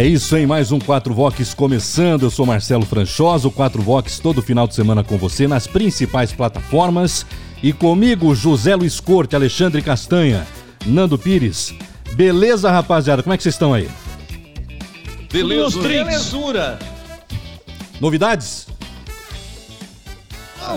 É isso, hein? Mais um 4 Vox começando. Eu sou Marcelo Franchoso, o 4 Vox todo final de semana com você nas principais plataformas. E comigo, José Luiz Corte, Alexandre Castanha, Nando Pires. Beleza, rapaziada? Como é que vocês estão aí? Beleza. Belezura. Novidades?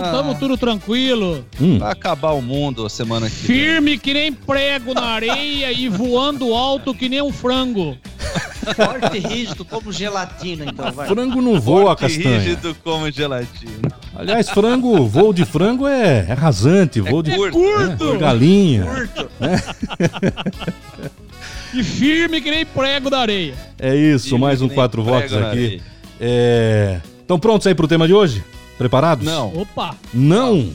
Estamos tudo tranquilo. Hum. Vai acabar o mundo a semana que Firme que nem prego na areia e voando alto que nem um frango. Forte e rígido como gelatina, então, vai. Frango não voa, Forte e Castanha. rígido como gelatina. Aliás, frango, voo de frango é, é rasante, voo de curto. é, galinha. E firme que nem prego da areia. É isso, E mais um nem 4 Vox prego na aqui. É... Estão prontos aí pro tema de hoje? Preparados? Não. Opa. Não?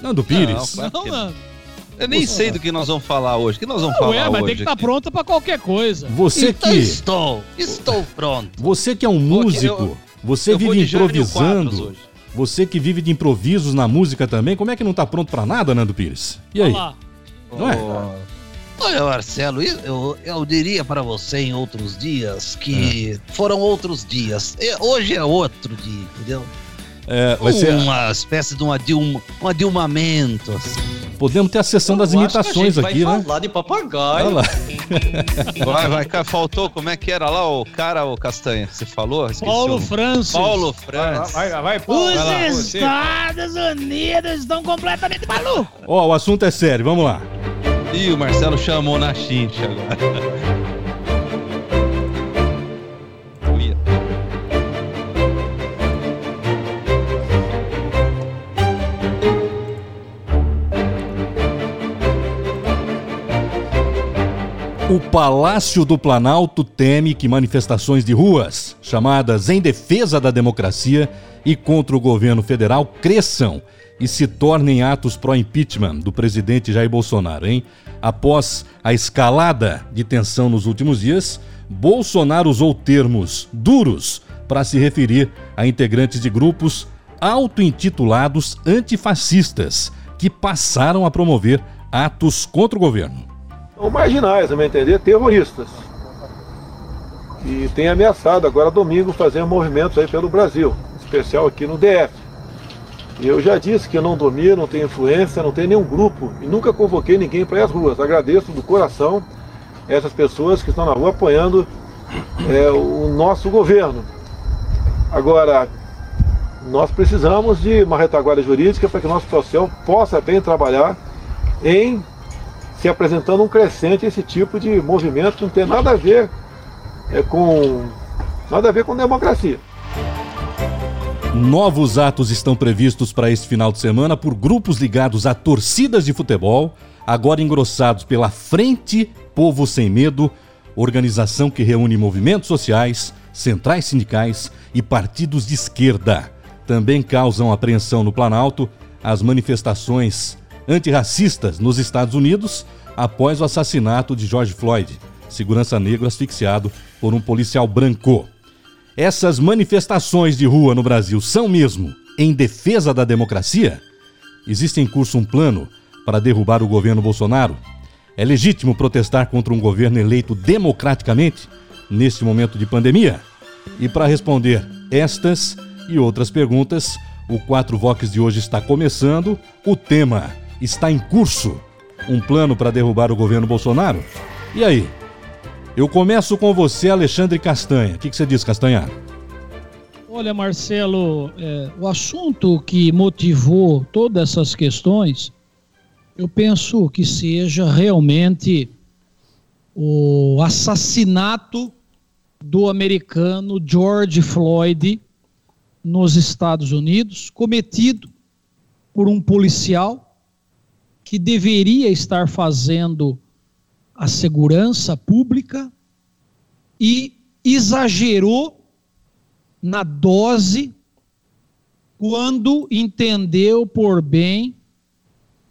Nando Pires. Não, Não, não. Eu nem sei do que nós vamos falar hoje. O que nós vamos falar Ué, mas hoje? tem que estar aqui? pronta pra qualquer coisa. Você Então que, estou, estou pronto. você que é um músico, eu- você eu vive improvisando, você que vive de improvisos na música também, como é que não tá pronto pra nada, Nando Pires? E aí? Olha lá. Não é? Oh, Olha, Marcelo, eu, eu diria para você em outros dias que foram outros dias. E Hoje é outro dia, entendeu? É, vai ser, Uma espécie de uma dilma, um adilmamento. assim. Podemos ter a sessão das Eu acho que a imitações gente aqui, vai né? falar de Olha papagaio. lá. Vai, vai, cara, faltou. Como é que era lá o cara, o Castanha? Você falou? Esqueci Paulo o- Francis. Paulo Francis. vai, Os Estados Unidos estão completamente malucos. Ó, o assunto é sério, vamos lá. Ih, o Marcelo chamou na chincha agora. O Palácio do Planalto teme que manifestações de ruas, chamadas em defesa da democracia e contra o governo federal, cresçam e se tornem atos pró-impeachment do presidente Jair Bolsonaro, hein? Após a escalada de tensão nos últimos dias, Bolsonaro usou termos duros para se referir a integrantes de grupos auto-intitulados antifascistas que passaram a promover atos contra o governo. São marginais, a meu entender, terroristas. E tem ameaçado agora domingo fazer movimentos aí pelo Brasil, especial aqui no DF. Eu já disse que eu não domino, não tenho influência, não tenho nenhum grupo e nunca convoquei ninguém para às ruas. Agradeço do coração essas pessoas que estão na rua apoiando é, o nosso governo. Agora, nós precisamos de uma retaguarda jurídica para que o nosso social possa bem trabalhar em se apresentando um crescente esse tipo de movimento não tem nada a ver é, com nada a ver com democracia. Novos atos estão previstos para este final de semana por grupos ligados a torcidas de futebol, agora engrossados pela Frente Povo Sem Medo, organização que reúne movimentos sociais, centrais sindicais e partidos de esquerda. Também causam apreensão no Planalto as manifestações antirracistas nos Estados Unidos após o assassinato de George Floyd, segurança negro asfixiado por um policial branco. Essas manifestações de rua no Brasil são mesmo em defesa da democracia? Existe em curso um plano para derrubar o governo Bolsonaro? É legítimo protestar contra um governo eleito democraticamente neste momento de pandemia? E para responder estas e outras perguntas, o 4 Vox de hoje está começando. O tema está em curso. Um plano para derrubar o governo Bolsonaro? E aí? Eu começo com você, Alexandre Castanha. O que, que você diz, Castanha? Olha, Marcelo, é, o assunto que motivou todas essas questões, eu penso que seja realmente o assassinato do americano George Floyd nos Estados Unidos, cometido por um policial que deveria estar fazendo a segurança pública e exagerou na dose quando entendeu por bem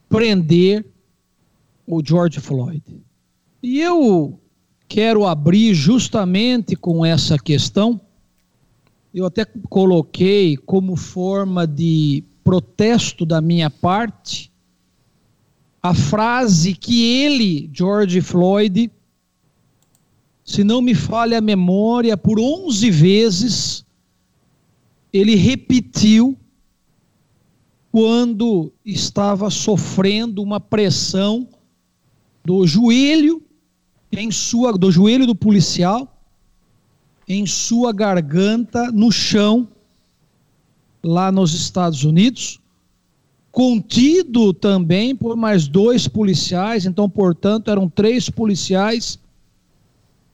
prender o George Floyd. E eu quero abrir justamente com essa questão. Eu até coloquei como forma de protesto da minha parte a frase que ele, George Floyd, se não me falha a memória, por 11 vezes ele repetiu quando estava sofrendo uma pressão do joelho em sua do joelho do policial em sua garganta no chão lá nos Estados Unidos, contido também por mais dois policiais, então, portanto, eram três policiais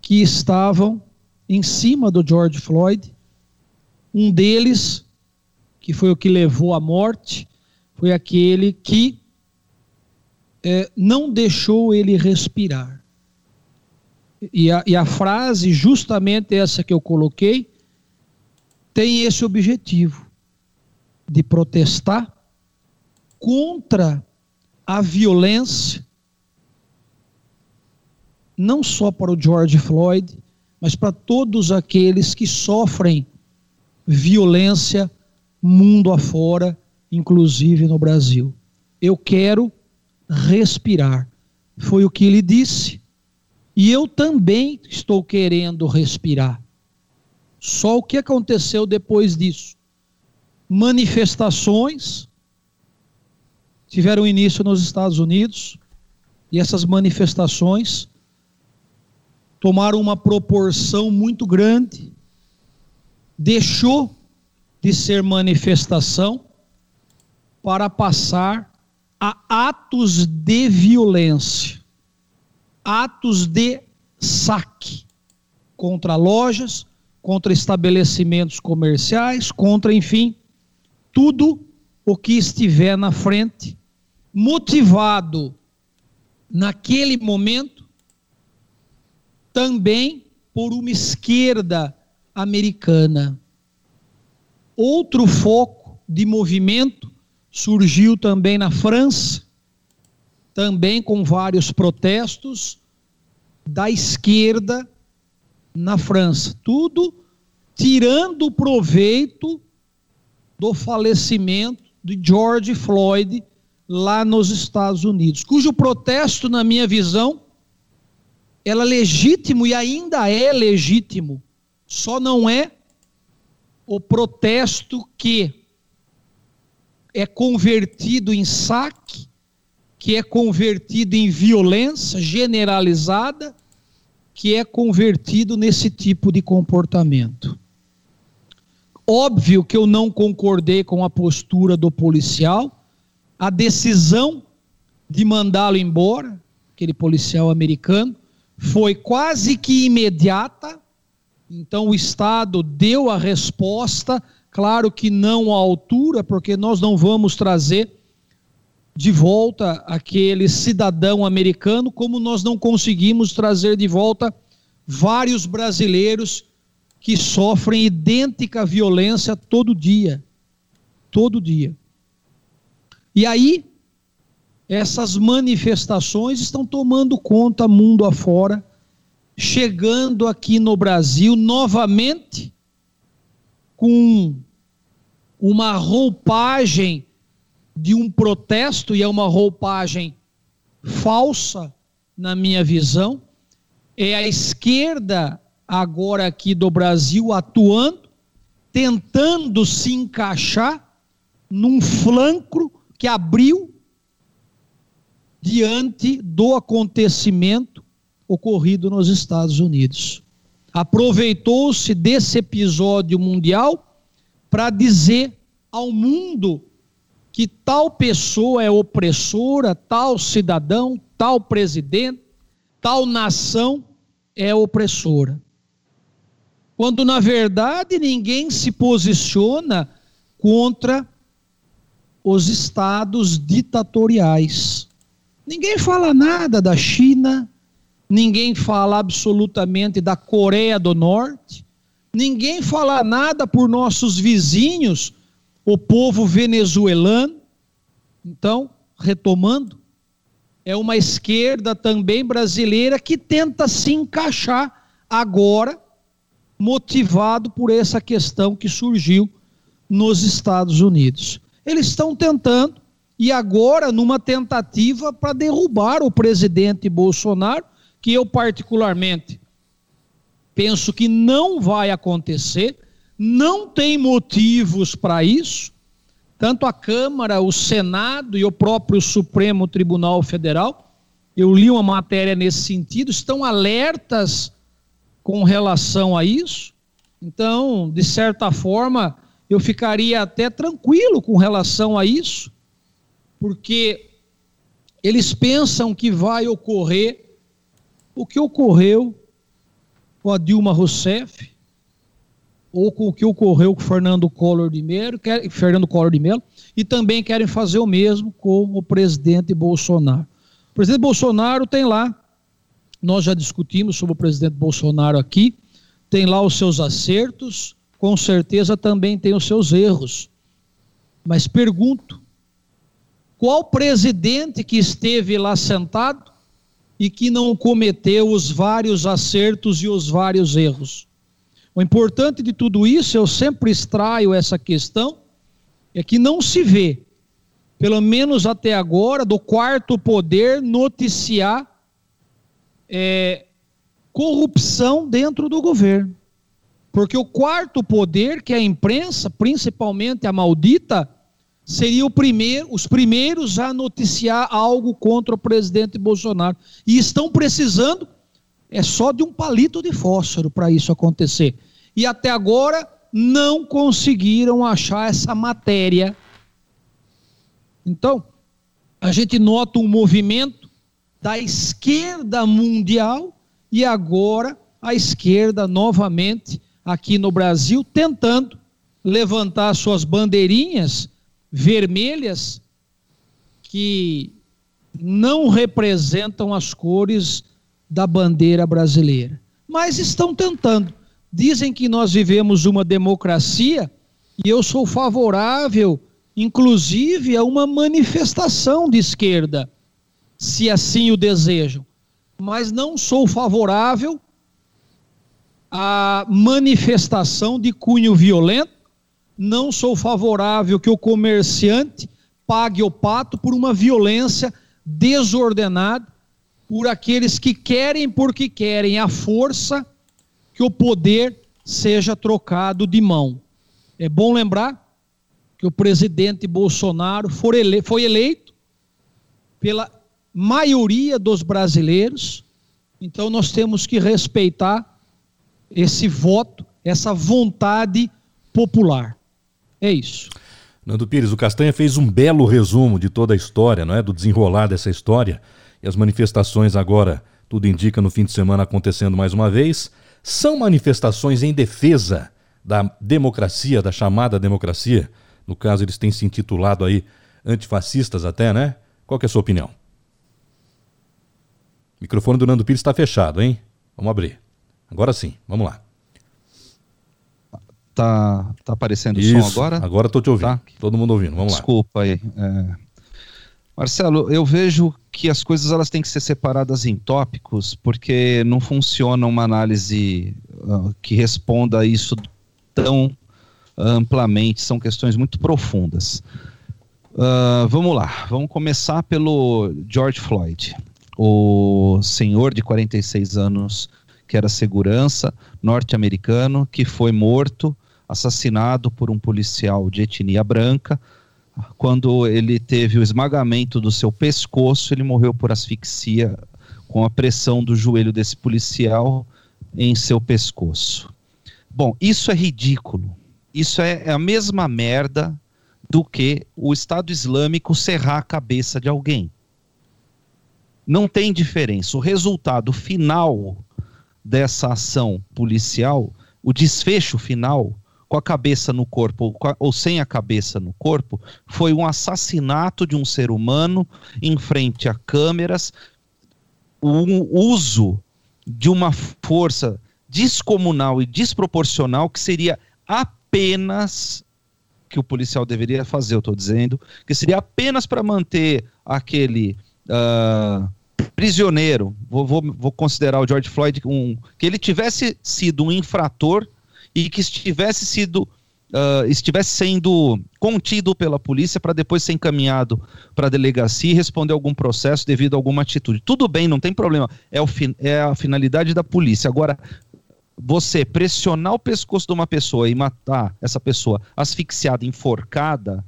que estavam em cima do George Floyd. Um deles, que foi o que levou à morte, foi aquele que é, não deixou ele respirar. E a, e a frase, justamente essa que eu coloquei, tem esse objetivo de protestar contra a violência, não só para o George Floyd, mas para todos aqueles que sofrem violência mundo afora, inclusive no Brasil. Eu quero respirar. Foi o que ele disse. E eu também estou querendo respirar. Só o que aconteceu depois disso? Manifestações tiveram início nos Estados Unidos e essas manifestações tomaram uma proporção muito grande, deixou de ser manifestação para passar a atos de violência atos de saque contra lojas, contra estabelecimentos comerciais, contra, enfim, tudo o que estiver na frente, motivado naquele momento também por uma esquerda americana. Outro foco de movimento surgiu também na França, também com vários protestos da esquerda na França. Tudo tirando proveito do falecimento de George Floyd lá nos Estados Unidos, cujo protesto, na minha visão, era legítimo e ainda é legítimo. Só não é o protesto que é convertido em saque que é convertido em violência generalizada, que é convertido nesse tipo de comportamento. Óbvio que eu não concordei com a postura do policial, a decisão de mandá-lo embora, aquele policial americano, foi quase que imediata. Então o Estado deu a resposta, claro que não à altura, porque nós não vamos trazer de volta aquele cidadão americano, como nós não conseguimos trazer de volta vários brasileiros que sofrem idêntica violência todo dia. Todo dia. E aí, essas manifestações estão tomando conta mundo afora, chegando aqui no Brasil novamente com uma roupagem de um protesto, e é uma roupagem falsa, na minha visão, é a esquerda agora aqui do Brasil atuando, tentando se encaixar num flanco que abriu diante do acontecimento ocorrido nos Estados Unidos. Aproveitou-se desse episódio mundial para dizer ao mundo que tal pessoa é opressora, tal cidadão, tal presidente, tal nação é opressora. Quando na verdade ninguém se posiciona contra os estados ditatoriais. Ninguém fala nada da China, ninguém fala absolutamente da Coreia do Norte, ninguém fala nada por nossos vizinhos, o povo venezuelano. Então, retomando, é uma esquerda também brasileira que tenta se encaixar agora, motivado por essa questão que surgiu nos Estados Unidos. Eles estão tentando, e agora numa tentativa para derrubar o presidente Bolsonaro, que eu particularmente penso que não vai acontecer, não tem motivos para isso, tanto a Câmara, o Senado e o próprio Supremo Tribunal Federal, eu li uma matéria nesse sentido, estão alertas com relação a isso. Então, de certa forma, eu ficaria até tranquilo com relação a isso, porque eles pensam que vai ocorrer o que ocorreu com a Dilma Rousseff, ou com o que ocorreu com Fernando Collor de Mello, quer, Fernando Collor de Mello, e também querem fazer o mesmo com o presidente Bolsonaro. O presidente Bolsonaro tem lá, nós já discutimos sobre o presidente Bolsonaro aqui, tem lá os seus acertos, com certeza também tem os seus erros. Mas pergunto, qual presidente que esteve lá sentado e que não cometeu os vários acertos e os vários erros? O importante de tudo isso, eu sempre extraio essa questão, é que não se vê, pelo menos até agora, do quarto poder noticiar é, corrupção dentro do governo. Porque o quarto poder, que é a imprensa, principalmente a maldita, seria primeiro, os primeiros a noticiar algo contra o presidente Bolsonaro. E estão precisando é só de um palito de fósforo para isso acontecer. E até agora não conseguiram achar essa matéria. Então, a gente nota um movimento da esquerda mundial e agora a esquerda novamente aqui no Brasil tentando levantar suas bandeirinhas vermelhas que não representam as cores da bandeira brasileira, mas estão tentando. Dizem que nós vivemos uma democracia e eu sou favorável, inclusive, a uma manifestação de esquerda, se assim o desejam. Mas não sou favorável à manifestação de cunho violento, não sou favorável que o comerciante pague o pato por uma violência desordenada por aqueles que querem porque querem a força que o poder seja trocado de mão. É bom lembrar que o presidente Bolsonaro foi eleito pela maioria dos brasileiros, então nós temos que respeitar esse voto, essa vontade popular. É isso. Nando Pires, o Castanha fez um belo resumo de toda a história, não é? Do desenrolar dessa história. E as manifestações agora, tudo indica no fim de semana acontecendo mais uma vez, são manifestações em defesa da democracia, da chamada democracia. No caso, eles têm se intitulado aí antifascistas até, né? Qual é a sua opinião? O microfone do Nando Pires está fechado, hein? Vamos abrir. Agora sim, vamos lá. Tá, tá aparecendo o som agora? Agora estou te ouvindo. Tá? Todo mundo ouvindo. Vamos Desculpa lá. Desculpa aí. É... Marcelo, eu vejo que as coisas elas têm que ser separadas em tópicos, porque não funciona uma análise uh, que responda a isso tão amplamente, são questões muito profundas. Uh, vamos lá, vamos começar pelo George Floyd, o senhor de 46 anos que era segurança norte-americano, que foi morto, assassinado por um policial de etnia branca, quando ele teve o esmagamento do seu pescoço, ele morreu por asfixia com a pressão do joelho desse policial em seu pescoço. Bom, isso é ridículo. Isso é, é a mesma merda do que o Estado Islâmico serrar a cabeça de alguém. Não tem diferença. O resultado final dessa ação policial, o desfecho final, com a cabeça no corpo ou, sem a cabeça no corpo, foi um assassinato de um ser humano em frente a câmeras, o uso de uma força descomunal e desproporcional que seria apenas que o policial deveria fazer, eu estou dizendo, que seria apenas para manter aquele uh, prisioneiro, vou, vou, vou, considerar o George Floyd um, que ele tivesse sido um infrator e que estivesse sido uh, estivesse sendo contido pela polícia para depois ser encaminhado para a delegacia e responder algum processo devido a alguma atitude. Tudo bem, não tem problema, é, o é a finalidade da polícia. Agora, você pressionar o pescoço de uma pessoa e matar essa pessoa asfixiada, enforcada,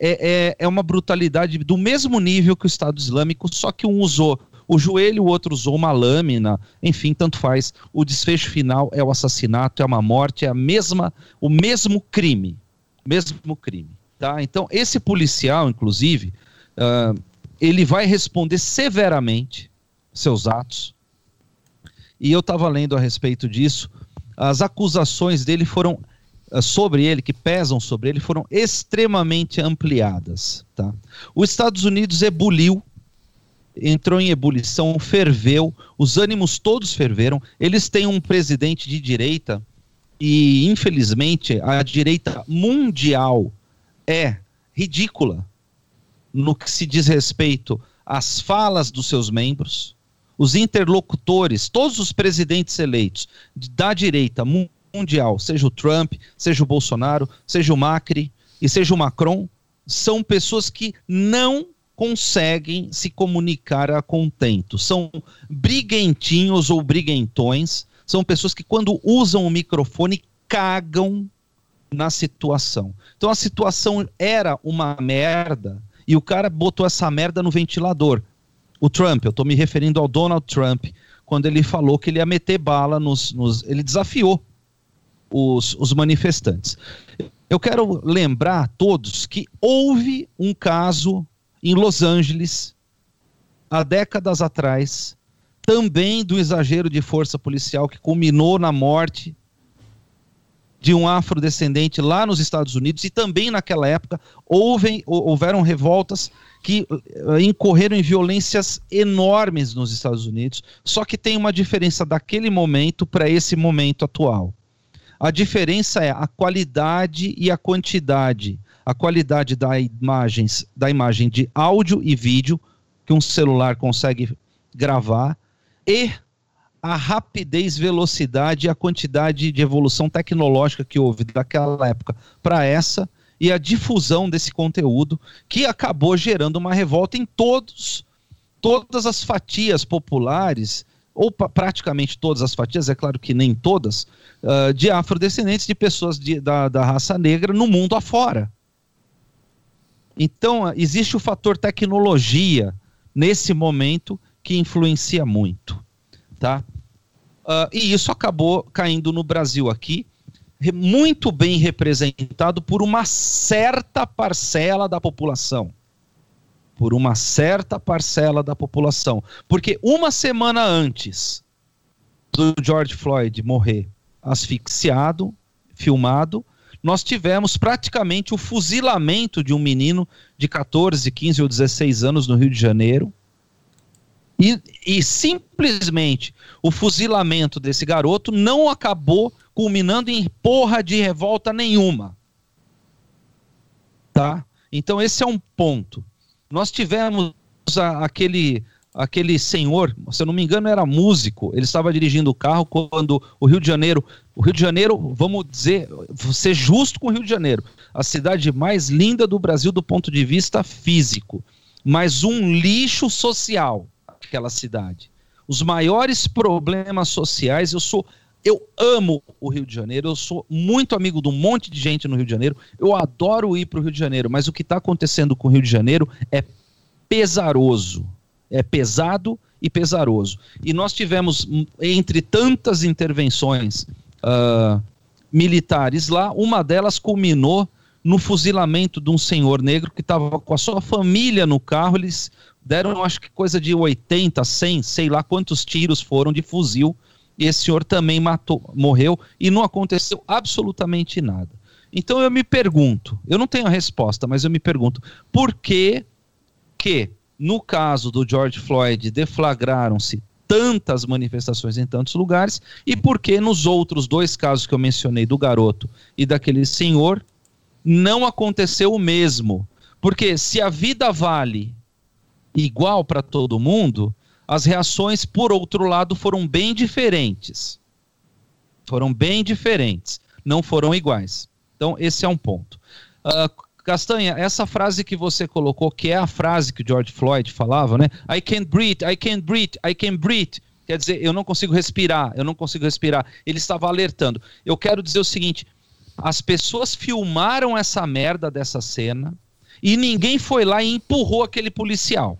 é, é, é, uma brutalidade do mesmo nível que o Estado Islâmico, só que um usou o joelho, o outro usou uma lâmina, enfim, tanto faz. O desfecho final é o assassinato, é uma morte, é a mesma, o mesmo crime, mesmo crime, tá? Então esse policial, inclusive, uh, ele vai responder severamente seus atos. E eu estava lendo a respeito disso. As acusações dele foram sobre ele, que pesam sobre ele, foram extremamente ampliadas. Tá? Os Estados Unidos ebuliu entrou em ebulição, ferveu, os ânimos todos ferveram. Eles têm um presidente de direita e, infelizmente, a direita mundial é ridícula no que se diz respeito às falas dos seus membros, os interlocutores, todos os presidentes eleitos da direita mundial, seja o Trump, seja o Bolsonaro, seja o Macri e seja o Macron, são pessoas que não conseguem se comunicar a contento. São briguentinhos ou briguentões, são pessoas que quando usam o microfone cagam na situação. Então a situação era uma merda e o cara botou essa merda no ventilador. O Trump, eu estou me referindo ao Donald Trump, quando ele falou que ele ia meter bala nos. nos ele desafiou os, os manifestantes. Eu quero lembrar a todos que houve um caso em Los Angeles, há décadas atrás, também do exagero de força policial que culminou na morte de um afrodescendente lá nos Estados Unidos e também naquela época houve, houveram revoltas que uh, incorreram em violências enormes nos Estados Unidos, só que tem uma diferença daquele momento para esse momento atual. A diferença é a qualidade e a quantidade. A qualidade da imagens, da imagem de áudio e vídeo que um celular consegue gravar e a rapidez, velocidade e a quantidade de evolução tecnológica que houve daquela época para essa e a difusão desse conteúdo que acabou gerando uma revolta em todos todas as fatias populares ou praticamente todas as fatias, é claro que nem todas, uh, de afrodescendentes, de pessoas de, da, da raça negra no mundo afora. Então, existe o fator tecnologia nesse momento que influencia muito, tá? Uh, e isso acabou caindo no Brasil aqui, muito bem representado por uma certa parcela da população. Por uma certa parcela da população. Porque uma semana antes do George Floyd morrer asfixiado, filmado, nós tivemos praticamente o fuzilamento de um menino de 14, 15 ou 16 anos no Rio de Janeiro. E, e simplesmente o fuzilamento desse garoto não acabou culminando em porra de revolta nenhuma. Tá? Então esse é um ponto. Nós tivemos a, aquele aquele senhor, se eu não me engano, era músico. Ele estava dirigindo o carro quando o Rio de Janeiro, o Rio de Janeiro, vamos dizer, ser justo com o Rio de Janeiro, a cidade mais linda do Brasil do ponto de vista físico, mas um lixo social, aquela cidade. Os maiores problemas sociais, eu sou eu amo o Rio de Janeiro, eu sou muito amigo de um monte de gente no Rio de Janeiro, eu adoro ir para o Rio de Janeiro, mas o que está acontecendo com o Rio de Janeiro é pesaroso é pesado e pesaroso. E nós tivemos, hum, entre tantas intervenções uh, militares lá, uma delas culminou no fuzilamento de um senhor negro que estava com a sua família no carro. Eles deram, acho que coisa de 80, 100, sei lá quantos tiros foram de fuzil. E esse senhor também matou, morreu e não aconteceu absolutamente nada. Então eu me pergunto, eu não tenho a resposta, mas eu me pergunto, por que que no caso do George Floyd, deflagraram-se tantas manifestações em tantos lugares e por que nos outros dois casos que eu mencionei do garoto e daquele senhor não aconteceu o mesmo. Porque se a vida vale igual para todo mundo, as reações, por outro lado, foram bem diferentes. Foram bem diferentes, não foram iguais. Então, esse é um ponto. Uh, Castanha, essa frase que você colocou, que é a frase que George Floyd falava, né? I can't breathe, I can't breathe, I can't breathe. Quer dizer, eu não consigo respirar, eu não consigo respirar. Ele estava alertando. Eu quero dizer o seguinte: as pessoas filmaram essa merda dessa cena e ninguém foi lá e empurrou aquele policial.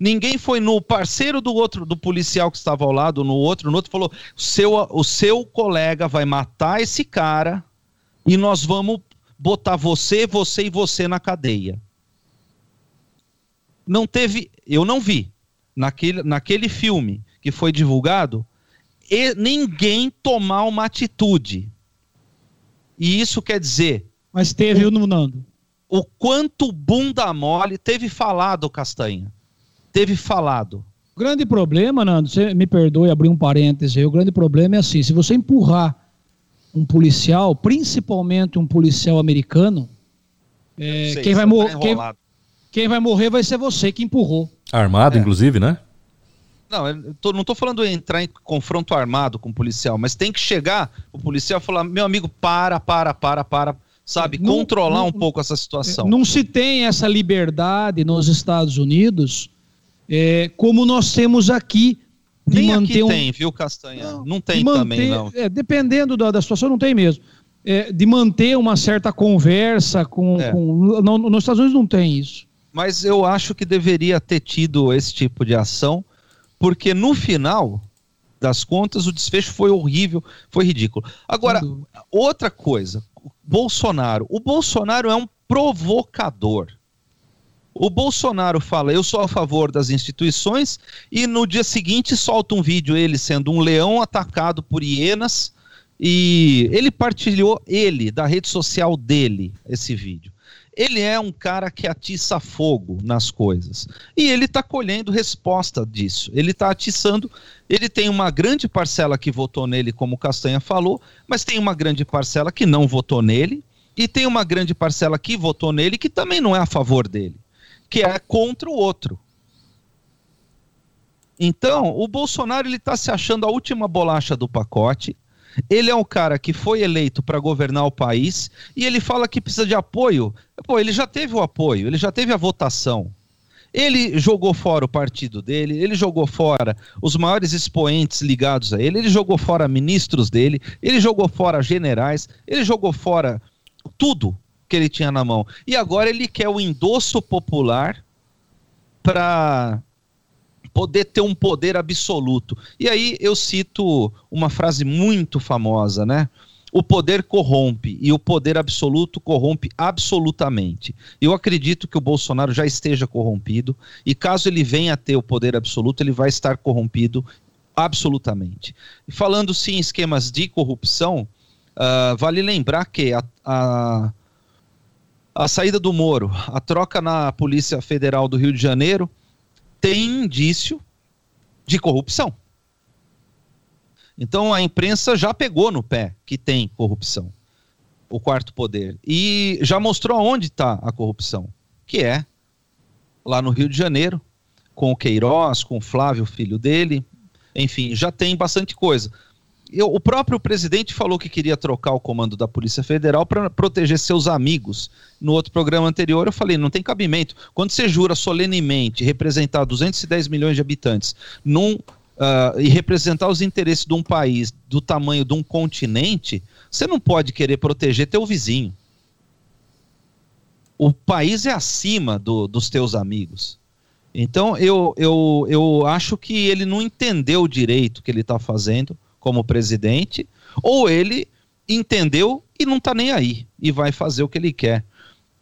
Ninguém foi no parceiro do outro, do policial que estava ao lado, no outro, no outro, falou: seu, o seu colega vai matar esse cara e nós vamos botar você, você e você na cadeia. Não teve, eu não vi naquele, naquele filme que foi divulgado, e ninguém tomar uma atitude. E isso quer dizer. Mas teve, o, Nando. O quanto bunda mole teve falado, Castanha. Teve falado. O grande problema, Nando, você me perdoe abrir um parêntese aí, o grande problema é assim: se você empurrar um policial, principalmente um policial americano, é, sei, quem, vai tá quem, quem, vai morrer vai ser você que empurrou. Armado, é. inclusive, né? Não, eu tô, não estou falando em entrar em confronto armado com o policial, mas tem que chegar o policial e falar: meu amigo, para, para, para, para, sabe? Não, controlar não, um pouco essa situação. Não se tem essa liberdade nos Estados Unidos é, como nós temos aqui de Nem manter aqui um... tem, viu, Castanha? Não, não tem manter, também, não. É, dependendo da, da, situação, não tem mesmo. É, de manter uma certa conversa com. É. com não, nos Estados Unidos não tem isso. Mas eu acho que deveria ter tido esse tipo de ação, porque no final das contas o desfecho foi horrível, foi ridículo. Agora, outra coisa, Bolsonaro. O Bolsonaro é um provocador. O Bolsonaro fala, eu sou a favor das instituições, e no dia seguinte solta um vídeo ele sendo um leão atacado por hienas, e ele partilhou, ele, da rede social dele, esse vídeo. Ele é um cara que atiça fogo nas coisas. E ele está colhendo resposta disso. Ele está atiçando. Ele tem uma grande parcela que votou nele, como o Castanha falou, mas tem uma grande parcela que não votou nele. E tem uma grande parcela que votou nele que também não é a favor dele que é contra o outro. Então, o Bolsonaro ele está se achando a última bolacha do pacote. Ele é um cara que foi eleito para governar o país e ele fala que precisa de apoio. Pô, ele já teve o apoio, ele já teve a votação. Ele jogou fora o partido dele, ele jogou fora os maiores expoentes ligados a ele, ele jogou fora ministros dele, ele jogou fora generais, ele jogou fora tudo que ele tinha na mão. E agora ele quer o endosso popular para poder ter um poder absoluto. E aí eu cito uma frase muito famosa, né? O poder corrompe e o poder absoluto corrompe absolutamente. Eu acredito que o Bolsonaro já esteja corrompido e caso ele venha a ter o poder absoluto, ele vai estar corrompido absolutamente. E falando sim em esquemas de corrupção, uh, vale lembrar que a, a, a saída do Moro, a troca na Polícia Federal do Rio de Janeiro, tem indício de corrupção. Então a imprensa já pegou no pé que tem corrupção, o quarto poder, e já mostrou onde está a corrupção, que é lá no Rio de Janeiro, com o Queiroz, com o Flávio, filho dele, enfim, já tem bastante coisa eu, o próprio presidente falou que queria trocar o comando da Polícia Federal para proteger seus amigos. No outro programa anterior, eu falei: não tem cabimento. Quando você jura solenemente representar 210 milhões de habitantes num, uh, e representar os interesses de um país do tamanho de um continente, você não pode querer proteger teu vizinho. O país é acima do, dos teus amigos. Então, eu, eu, eu acho que ele não entendeu direito o que ele está fazendo como presidente, ou ele entendeu e não está nem aí e vai fazer o que ele quer.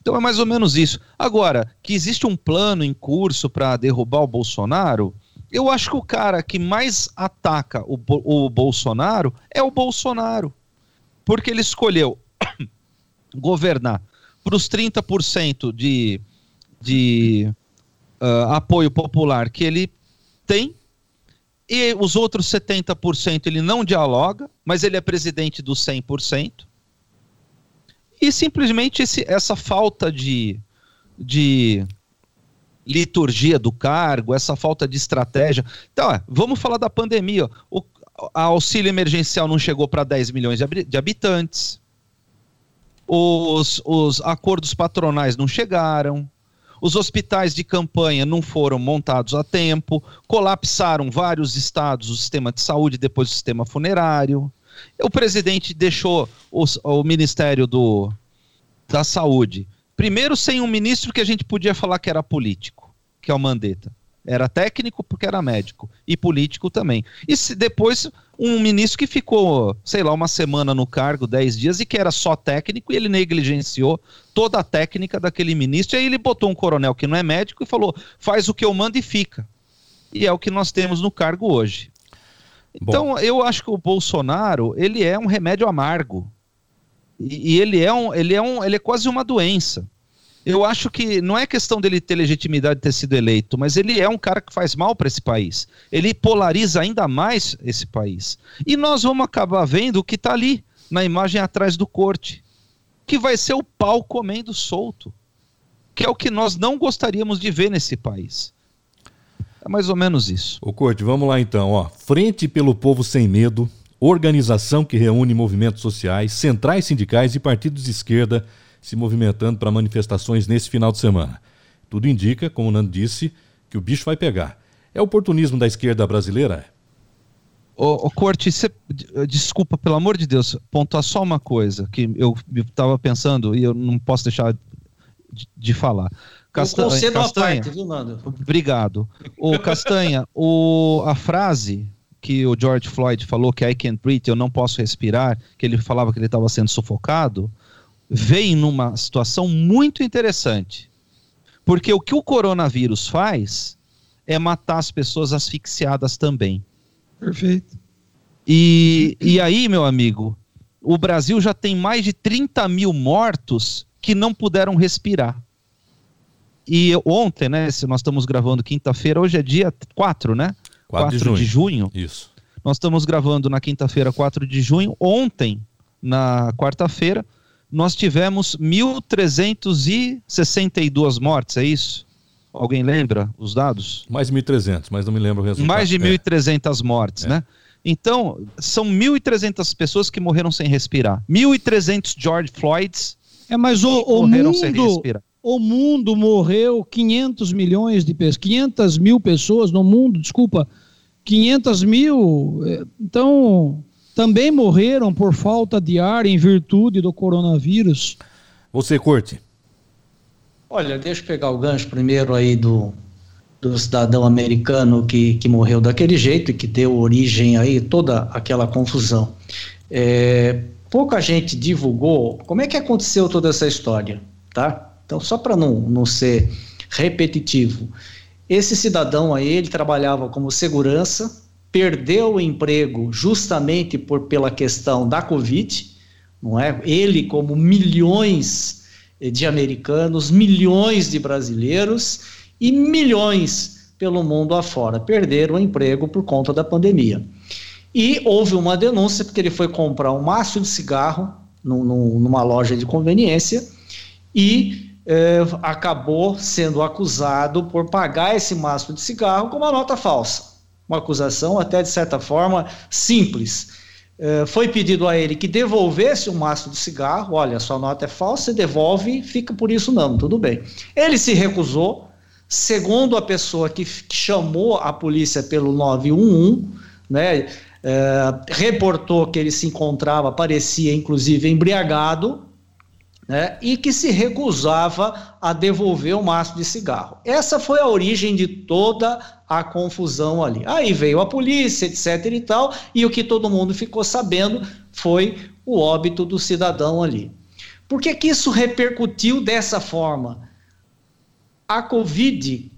Então é mais ou menos isso. Agora, que existe um plano em curso para derrubar o Bolsonaro, eu acho que o cara que mais ataca o, o Bolsonaro é o Bolsonaro. Porque ele escolheu governar para os 30% de, de uh, apoio popular que ele tem, e os outros 70% ele não dialoga, mas ele é presidente dos 100%. E simplesmente esse, essa falta de, de liturgia do cargo, essa falta de estratégia. Então, ó, vamos falar da pandemia. O auxílio emergencial não chegou para 10 milhões de habitantes. Os, os acordos patronais não chegaram. Os hospitais de campanha não foram montados a tempo, colapsaram vários estados o sistema de saúde, depois o sistema funerário. O presidente deixou os, o Ministério do, da Saúde, primeiro sem um ministro que a gente podia falar que era político, que é o Mandetta. Era técnico porque era médico e político também. E se, depois um ministro que ficou, sei lá, uma semana no cargo, dez dias, e que era só técnico, e ele negligenciou toda a técnica daquele ministro. E aí ele botou um coronel que não é médico e falou: faz o que eu mando e fica. E é o que nós temos no cargo hoje. Então, Bom. eu acho que o Bolsonaro, ele é um remédio amargo. E, e ele é um, ele é um, ele é quase uma doença eu acho que não é questão dele ter legitimidade de ter sido eleito, mas ele é um cara que faz mal para esse país. Ele polariza ainda mais esse país. E nós vamos acabar vendo o que está ali, na imagem atrás do corte, que vai ser o pau comendo solto, que é o que nós não gostaríamos de ver nesse país. É mais ou menos isso. O Corte, vamos lá então. Ó. Frente pelo Povo Sem Medo, organização que reúne movimentos sociais, centrais sindicais e partidos de esquerda se movimentando para manifestações nesse final de semana. Tudo indica, como o Nando disse, que o bicho vai pegar. É oportunismo da esquerda brasileira? Ô, ô Corte, cê, desculpa, pelo amor de Deus, pontuar só uma coisa que eu estava pensando e eu não posso deixar de, de falar. Casta Castanha, parte, viu, Nando? Obrigado. O Castanha, o, a frase que o George Floyd falou que I can't breathe, eu não posso respirar, que ele falava que ele estava sendo sufocado, vem numa situação muito interessante. Porque o que o coronavírus faz é matar as pessoas asfixiadas também. Perfeito. E, e aí, meu amigo, o Brasil já tem mais de 30 mil mortos que não puderam respirar. E ontem, né, se nós estamos gravando quinta-feira, hoje é dia 4, né? 4, 4 de, junho. de junho. Isso. Nós estamos gravando na quinta-feira, 4 de junho. Ontem, na quarta-feira, nós tivemos 1.362 mortes, é isso? Alguém lembra os dados? Mais de 1.300, mas não me lembro o resultado. Mais de 1.300 é. mortes, é. né? Então, são 1.300 pessoas que morreram sem respirar. 1.300 George Floyds é, mas o, o morreram mundo, sem respirar. O mundo morreu 500 milhões de pessoas, 500 mil pessoas no mundo, desculpa, 500 mil. É, então, também morreram por falta de ar em virtude do coronavírus. Você curte? Olha, deixa eu pegar o gancho primeiro aí do, do cidadão americano que, que morreu daquele jeito e que deu origem aí toda aquela confusão. É, pouca gente divulgou como é que aconteceu toda essa história, tá? Então, só para não, não ser repetitivo, esse cidadão aí, ele trabalhava como segurança perdeu o emprego justamente por pela questão da Covid, não é? Ele como milhões de americanos, milhões de brasileiros e milhões pelo mundo afora perderam o emprego por conta da pandemia. E houve uma denúncia porque ele foi comprar um maço de cigarro numa loja de conveniência e eh, acabou sendo acusado por pagar esse maço de cigarro com uma nota falsa uma acusação até de certa forma simples. Uh, foi pedido a ele que devolvesse o um maço de cigarro. Olha, sua nota é falsa, devolve, fica por isso não, tudo bem. Ele se recusou, segundo a pessoa que, que chamou a polícia pelo 911, né, uh, reportou que ele se encontrava, parecia inclusive embriagado, né, e que se recusava a devolver o maço de cigarro. Essa foi a origem de toda a confusão ali. Aí veio a polícia, etc e tal, e o que todo mundo ficou sabendo foi o óbito do cidadão ali. Por que, que isso repercutiu dessa forma? A Covid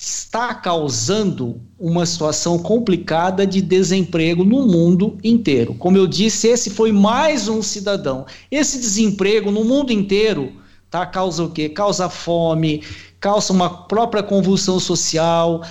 está causando uma situação complicada de desemprego no mundo inteiro. Como eu disse, esse foi mais um cidadão. Esse desemprego no mundo inteiro tá causa o quê? Causa fome, causa uma própria convulsão social,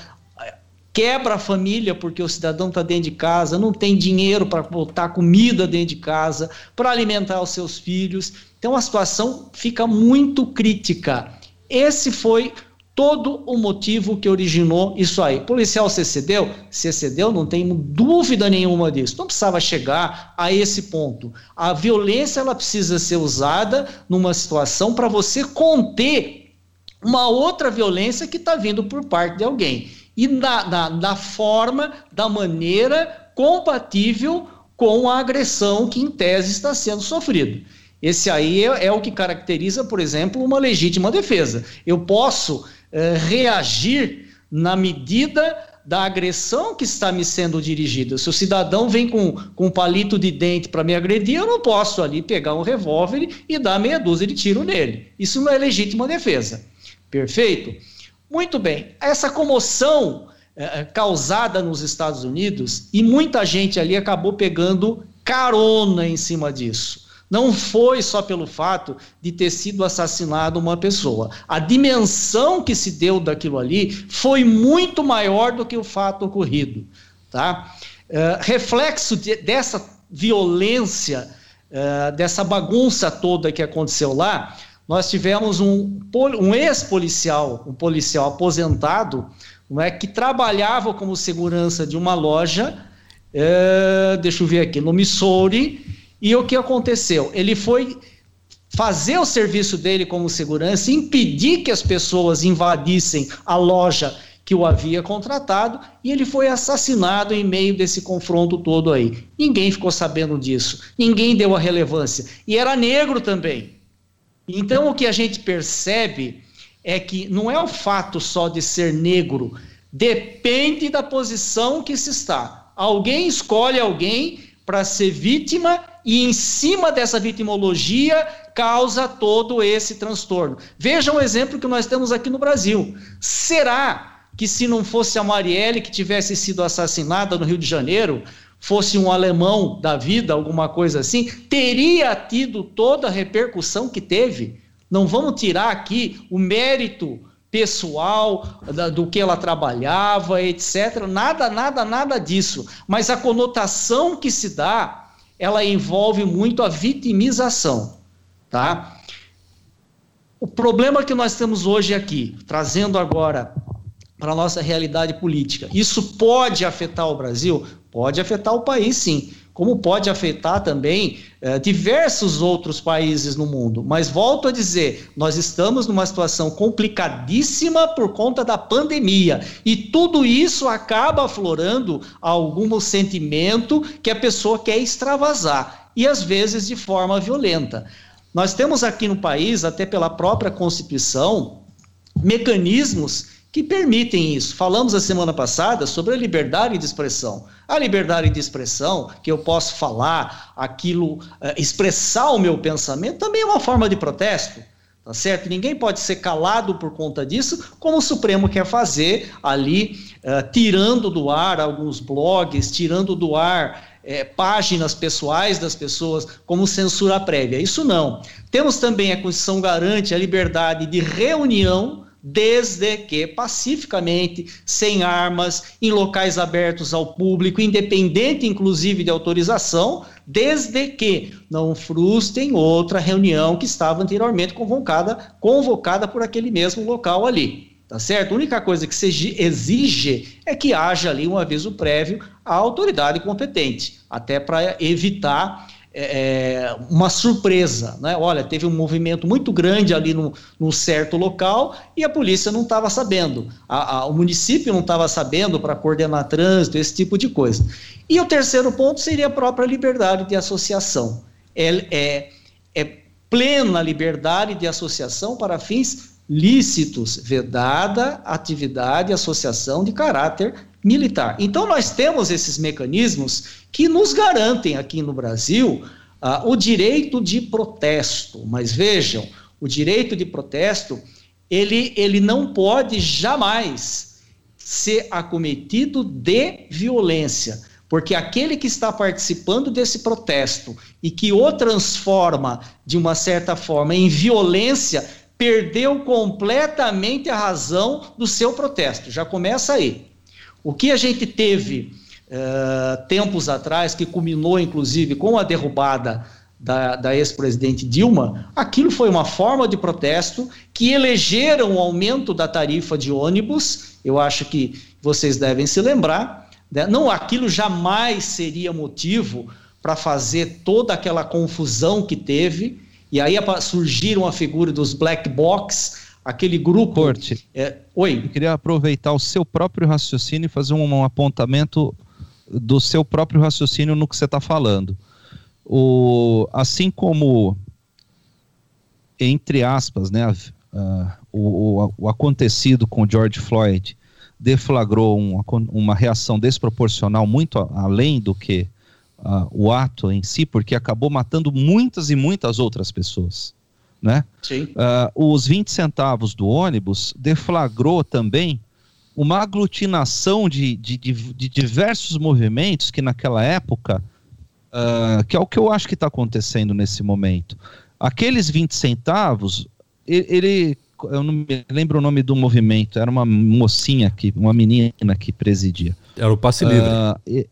quebra a família porque o cidadão está dentro de casa, não tem dinheiro para botar comida dentro de casa, para alimentar os seus filhos. Então a situação fica muito crítica. Esse foi todo o motivo que originou isso aí. Policial se excedeu? Se excedeu, não tem dúvida nenhuma disso. Não precisava chegar a esse ponto. A violência ela precisa ser usada numa situação para você conter uma outra violência que está vindo por parte de alguém. E da, da, da forma, da maneira compatível com a agressão que em tese está sendo sofrida. Esse aí é, é, o que caracteriza, por exemplo, uma legítima defesa. Eu posso é, reagir na medida da agressão que está me sendo dirigida. Se o cidadão vem com, com um palito de dente para me agredir, eu não posso ali pegar um revólver e dar meia dúzia de tiro nele. Isso não é legítima defesa. Perfeito? Muito bem. Essa comoção é, causada nos Estados Unidos, e muita gente ali acabou pegando carona em cima disso. Não foi só pelo fato de ter sido assassinado uma pessoa. A dimensão que se deu daquilo ali foi muito maior do que o fato ocorrido. Tá? Uh, reflexo de, dessa violência, uh, dessa bagunça toda que aconteceu lá, nós tivemos um, um ex-policial, um policial aposentado, não é, que trabalhava como segurança de uma loja, uh, deixa eu ver aqui, no Missouri, e o que aconteceu? Ele foi fazer o serviço dele como segurança, impedir que as pessoas invadissem a loja que o havia contratado e ele foi assassinado em meio desse confronto todo aí. Ninguém ficou sabendo disso, ninguém deu a relevância. E era negro também. Então o que a gente percebe é que não é o fato só de ser negro, depende da posição que se está. Alguém escolhe alguém para ser vítima e em cima dessa vitimologia causa todo esse transtorno. Veja um exemplo que nós temos aqui no Brasil. Será que se não fosse a Marielle que tivesse sido assassinada no Rio de Janeiro, fosse um alemão da vida, alguma coisa assim, teria tido toda a repercussão que teve? Não vamos tirar aqui o mérito pessoal do que ela trabalhava, etc. Nada, nada, nada disso. Mas a conotação que se dá ela envolve muito a vitimização, tá? O problema que nós temos hoje aqui, trazendo agora para a nossa realidade política, isso pode afetar o Brasil? Pode afetar o país, sim como pode afetar também eh, diversos outros países no mundo. Mas volto a dizer, nós estamos numa situação complicadíssima por conta da pandemia e tudo isso acaba aflorando algum sentimento que a pessoa quer extravasar e às vezes de forma violenta. Nós temos aqui no país, até pela própria Constituição, mecanismos que permitem isso. Falamos a semana passada sobre a liberdade de expressão. A liberdade de expressão, que eu posso falar aquilo, uh, expressar o meu pensamento, também é uma forma de protesto. Tá certo? Ninguém pode ser calado por conta disso, como o Supremo quer fazer ali, uh, tirando do ar alguns blogs, tirando do ar é, páginas pessoais das pessoas como censura prévia. Isso não. Temos também a Constituição garante a liberdade de reunião desde que pacificamente, sem armas, em locais abertos ao público, independente inclusive de autorização, desde que não frustrem outra reunião que estava anteriormente convocada, convocada por aquele mesmo local ali. Tá certo? A única coisa que se exige é que haja ali um aviso prévio à autoridade competente, até para evitar é, é, uma surpresa, né? Olha, teve um movimento muito grande ali no, num certo local e a polícia não estava sabendo, a, a, o município não estava sabendo para coordenar trânsito, esse tipo de coisa. E o terceiro ponto seria a própria liberdade de associação. É, é, é plena liberdade de associação para fins lícitos, vedada atividade associação de caráter militar. Então, nós temos esses mecanismos que nos garantem aqui no Brasil uh, o direito de protesto. Mas vejam, o direito de protesto ele, ele não pode jamais ser acometido de violência, porque aquele que está participando desse protesto e que o transforma de uma certa forma em violência perdeu completamente a razão do seu protesto. Já começa aí. O que a gente teve uh, tempos atrás, que culminou inclusive com a derrubada da, da ex-presidente Dilma, aquilo foi uma forma de protesto que elegeram o aumento da tarifa de ônibus. Eu acho que vocês devem se lembrar. Né? Não, aquilo jamais seria motivo para fazer toda aquela confusão que teve. E aí surgiram a figura dos black box, aquele grupo. Corte. É, oi. Eu queria aproveitar o seu próprio raciocínio e fazer um, um apontamento do seu próprio raciocínio no que você está falando. O, assim como, entre aspas, né, o, o, o, acontecido com George Floyd deflagrou um, uma reação desproporcional muito além do que uh, o ato em si, porque acabou matando muitas e muitas outras pessoas. Né? Sim. Uh, os 20 centavos do ônibus deflagrou também uma aglutinação de, de, de, de diversos movimentos que naquela época, uh, que é o que eu acho que está acontecendo nesse momento. Aqueles 20 centavos, ele, ele, eu não me lembro o nome do movimento, era uma mocinha que, uma menina que presidia. Era o Passe Livre. Uh,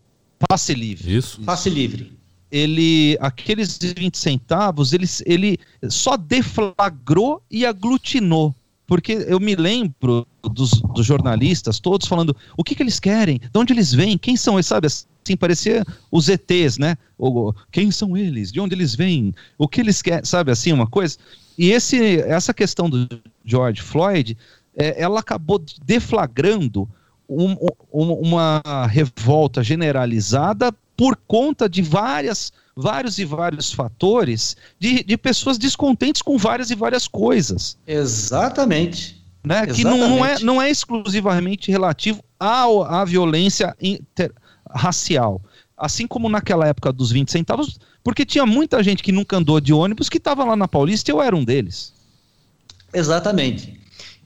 passe Livre. Isso. Passe Livre ele aqueles 20 centavos ele, ele só deflagrou e aglutinou porque eu me lembro dos, dos, jornalistas todos falando o que, que eles querem, de onde eles vêm, quem são eles, sabe? Assim, parecia os ETs, né? Ou, quem são eles, de onde eles vêm, o que eles querem, sabe? Assim, uma coisa. E esse, essa questão do George Floyd, é, ela acabou deflagrando um, um, uma revolta generalizada por conta de várias vários e vários fatores de, de pessoas descontentes com várias e várias coisas. Exatamente. Né? Exatamente. Que não, não, é, não é exclusivamente relativo ao, à violência inter, racial. Assim como naquela época dos 20 centavos, porque tinha muita gente que nunca andou de ônibus que estava lá na Paulista e eu era um deles. Exatamente.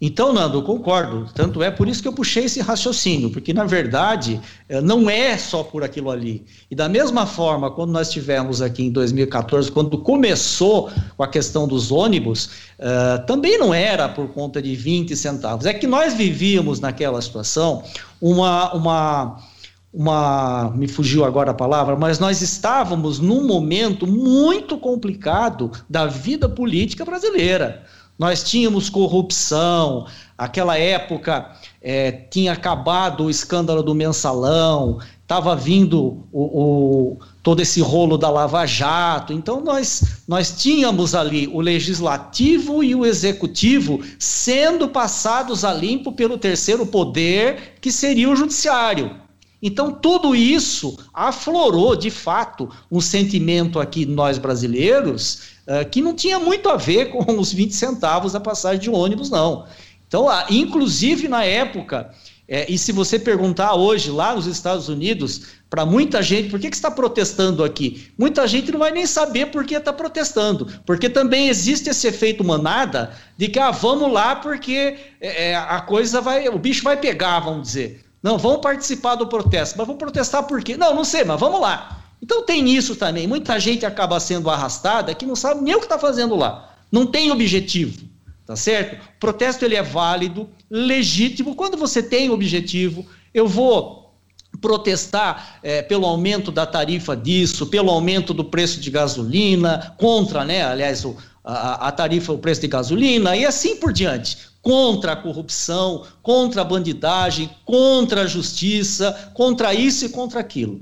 Então, Nando, eu concordo. Tanto é por isso que eu puxei esse raciocínio, porque na verdade eh, não é só por aquilo ali. E da mesma forma, quando nós tivemos aqui em 2014, quando começou com a questão dos ônibus, uh, também não era por conta de 20 centavos. É que nós vivíamos naquela situação uma. uma uma, me fugiu agora a palavra, mas nós estávamos num momento muito complicado da vida política brasileira. Nós tínhamos corrupção, aquela época é, tinha acabado o escândalo do mensalão, estava vindo o, o, todo esse rolo da Lava Jato. Então, nós, nós tínhamos ali o legislativo e o executivo sendo passados a limpo pelo terceiro poder, que seria o judiciário. Então, tudo isso aflorou, de fato, um sentimento aqui nós brasileiros uh, que não tinha muito a ver com os 20 centavos da passagem de ônibus, não. Então, inclusive na época, é, e se você perguntar hoje lá nos Estados Unidos, para muita gente, por que, que está protestando aqui? Muita gente não vai nem saber por que está protestando, porque também existe esse efeito manada de que ah, vamos lá porque é, a coisa vai, o bicho vai pegar, vamos dizer. Não, vamos participar do protesto, mas vamos protestar por quê? Não, não sei, mas vamos lá. Então tem isso também. Muita gente acaba sendo arrastada que não sabe nem o que está fazendo lá. Não tem objetivo, tá certo? O protesto ele é válido, legítimo. Quando você tem objetivo, eu vou protestar é, pelo aumento da tarifa disso, pelo aumento do preço de gasolina, contra, né? Aliás, o, a, a tarifa, o preço de gasolina e assim por diante. Contra a corrupção, contra a bandidagem, contra a justiça, contra isso e contra aquilo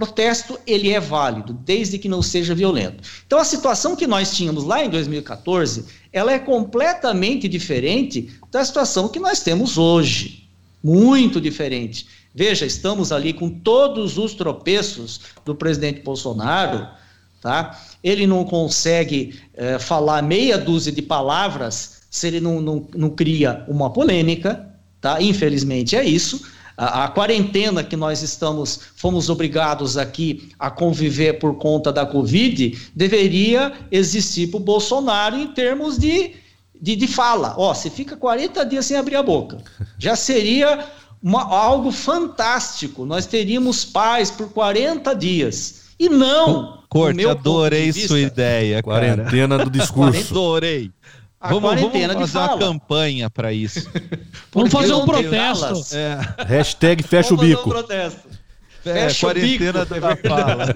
protesto ele é válido, desde que não seja violento. Então a situação que nós tínhamos lá em 2014, ela é completamente diferente da situação que nós temos hoje. Muito diferente. Veja, estamos ali com todos os tropeços do presidente Bolsonaro, tá? Ele não consegue é, falar meia dúzia de palavras se ele não, não, não cria uma polêmica, tá? Infelizmente é isso. A, a, quarentena que nós estamos, fomos obrigados aqui a conviver por conta da Covid, deveria existir para o Bolsonaro em termos de, de, de fala. Ó, você fica 40 dias sem abrir a boca. Já seria uma, algo fantástico. Nós teríamos paz por 40 dias. E não. Corte, adorei vista, sua ideia. Quarentena cara. do discurso. adorei. A vamos, quarentena vamos fazer uma campanha para isso. vamos fazer um protesto. É. Hashtag fecha vamos o bico. Um protesto. É, fecha quarentena o bico, da fala.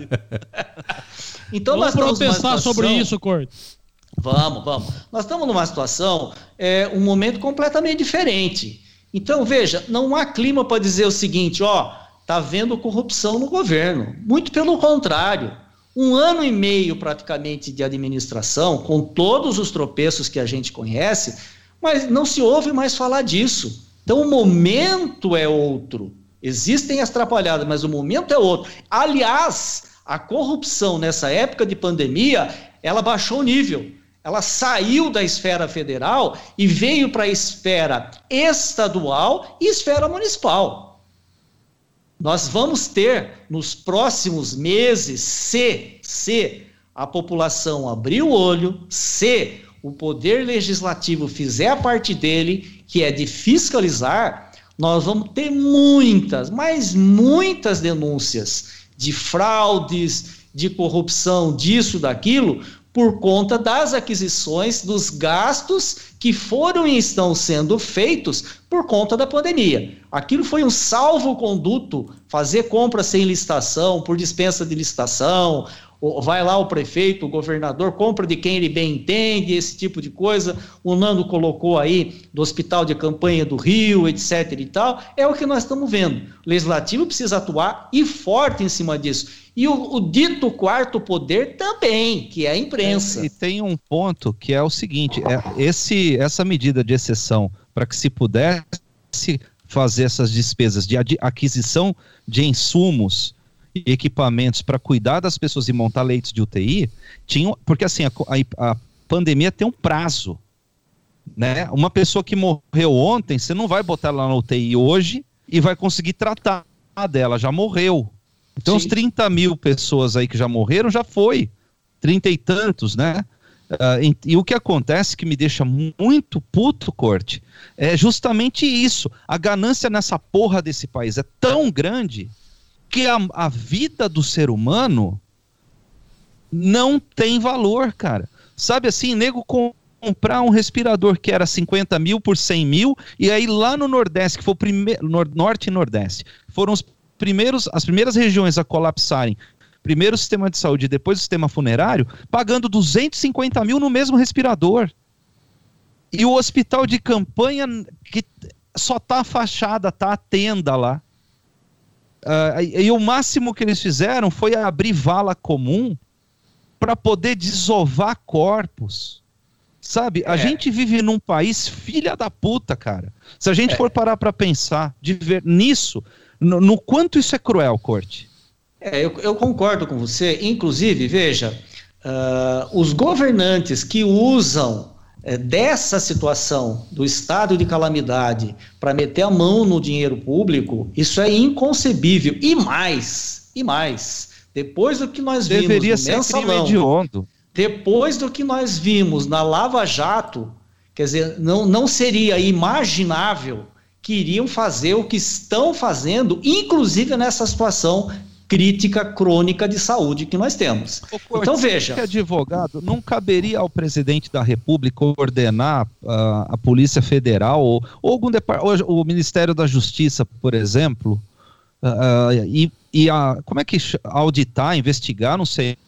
então vamos nós protestar sobre isso, Corte. Vamos, vamos. Nós estamos numa situação, é, um momento completamente diferente. Então, veja, não há clima para dizer o seguinte, ó, tá vendo corrupção no governo. Muito pelo contrário. Um ano e meio praticamente de administração, com todos os tropeços que a gente conhece, mas não se ouve mais falar disso. Então o momento é outro. Existem as atrapalhadas, mas o momento é outro. Aliás, a corrupção nessa época de pandemia, ela baixou o nível. Ela saiu da esfera federal e veio para a esfera estadual e esfera municipal. Nós vamos ter nos próximos meses, se, se a população abrir o olho, se o poder legislativo fizer a parte dele, que é de fiscalizar, nós vamos ter muitas, mas muitas denúncias de fraudes, de corrupção, disso, daquilo, por conta das aquisições, dos gastos que foram e estão sendo feitos por conta da pandemia. Aquilo foi um salvo-conduto, fazer compra sem licitação, por dispensa de licitação, vai lá o prefeito, o governador, compra de quem ele bem entende, esse tipo de coisa. O Nando colocou aí do Hospital de Campanha do Rio, etc e tal. É o que nós estamos vendo. O legislativo precisa atuar e forte em cima disso. E o, o, dito quarto poder também, que é a imprensa. E tem um ponto que é o seguinte: é esse, essa medida de exceção para que se pudesse fazer essas despesas de aquisição de insumos e equipamentos para cuidar das pessoas e montar leitos de UTI, tinha, porque assim, a, a, a pandemia tem um prazo. Né? Uma pessoa que morreu ontem, você não vai botar ela na UTI hoje e vai conseguir tratar dela, já morreu. Então, Sim. os 30 mil pessoas aí que já morreram, já foi. Trinta e tantos, né? Uh, e, e, o que acontece que me deixa muito puto, Corte, é justamente isso. A ganância nessa porra desse país é tão grande que a, a vida do ser humano não tem valor, cara. Sabe assim, nego com comprar um respirador que era 50 mil por 100 mil, e aí lá no Nordeste, que foi o primeiro, Norte e Nordeste, foram os primeiros, as primeiras regiões a colapsarem, primeiro o sistema de saúde e depois o sistema funerário, pagando 250 mil no mesmo respirador. E o hospital de campanha, que só tá a fachada, tá a tenda lá. Uh, e, e, o máximo que eles fizeram foi abrir vala comum para poder desovar corpos. Sabe? É. A gente vive num país filha da puta, cara. Se a gente é. for parar para pensar de ver nisso, no, no quanto isso é cruel, Corte. É, eu, eu concordo com você. Inclusive, veja, uh, os governantes que usam uh, dessa situação do estado de calamidade para meter a mão no dinheiro público, isso é inconcebível. E mais, e mais, depois do que nós vimos Deveria ser mensalão, hediondo. depois do que nós vimos na Lava Jato, quer dizer, não, não seria imaginável que iriam fazer o que estão fazendo, inclusive nessa situação crítica crônica de saúde que nós temos. Ô, então veja, que advogado não caberia ao presidente da República ordenar uh, a Polícia Federal ou, ou algum departamento, o Ministério da Justiça, por exemplo, uh, e, e a, como é que auditar, investigar, não sei.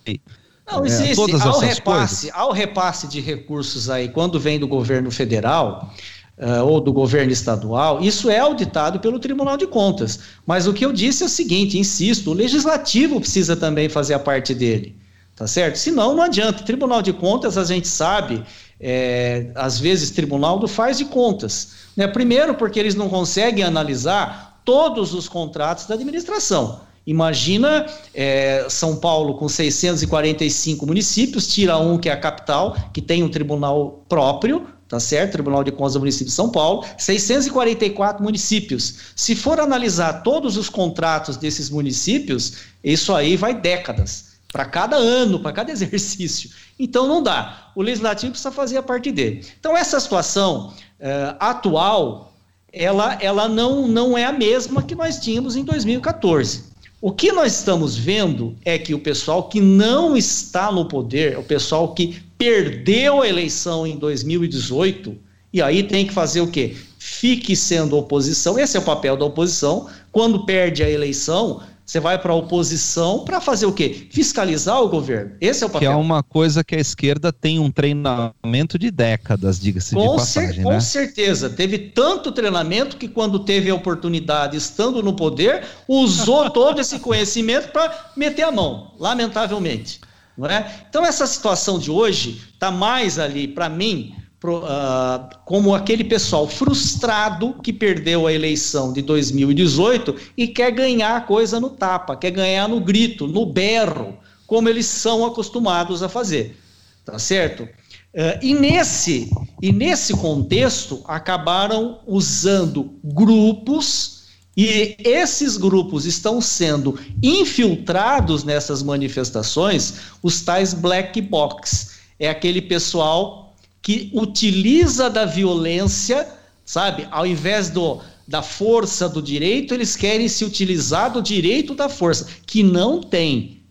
Não, é, existe. ao, repasse, ao repasse de recursos aí, quando vem do governo federal, uh, ou do governo estadual, isso é auditado pelo Tribunal de Contas. Mas o que eu disse é o seguinte, insisto, o legislativo precisa também fazer a parte dele, tá certo? Senão não adianta. Tribunal de Contas, a gente sabe, é, às vezes tribunal do faz de contas. Né? Primeiro, porque eles não conseguem analisar todos os contratos da administração. Imagina é, São Paulo com 645 municípios, tira um que é a capital, que tem um tribunal próprio, tá certo? Tribunal de Contas do município de São Paulo, 644 municípios. Se for analisar todos os contratos desses municípios, isso aí vai décadas. Para cada ano, para cada exercício. Então não dá. O legislativo precisa fazer a parte dele. Então, essa situação uh, atual, ela, ela não, não é a mesma que nós tínhamos em 2014. O que nós estamos vendo é que o pessoal que não está no poder, o pessoal que perdeu a eleição em 2018, e aí tem que fazer o quê? Fique sendo oposição, esse é o papel da oposição. Quando perde a eleição, você vai para a oposição para fazer o quê? Fiscalizar o governo. Esse é o papel. Que é uma coisa que a esquerda tem um treinamento de décadas, diga-se de passagem, cer né? Com certeza. Teve tanto treinamento que quando teve a oportunidade, estando no poder, usou todo esse conhecimento para meter a mão, lamentavelmente. Não é? Então essa situação de hoje está mais ali, para mim, uh, como aquele pessoal frustrado que perdeu a eleição de 2018 e quer ganhar coisa no tapa, quer ganhar no grito, no berro, como eles são acostumados a fazer. Tá certo? Uh, e, nesse, e nesse contexto, acabaram usando grupos, e esses grupos estão sendo infiltrados nessas manifestações, os tais black box. É aquele pessoal que utiliza da violência, sabe? Ao invés do, da força do direito, eles querem se utilizar do direito da força, que não tem.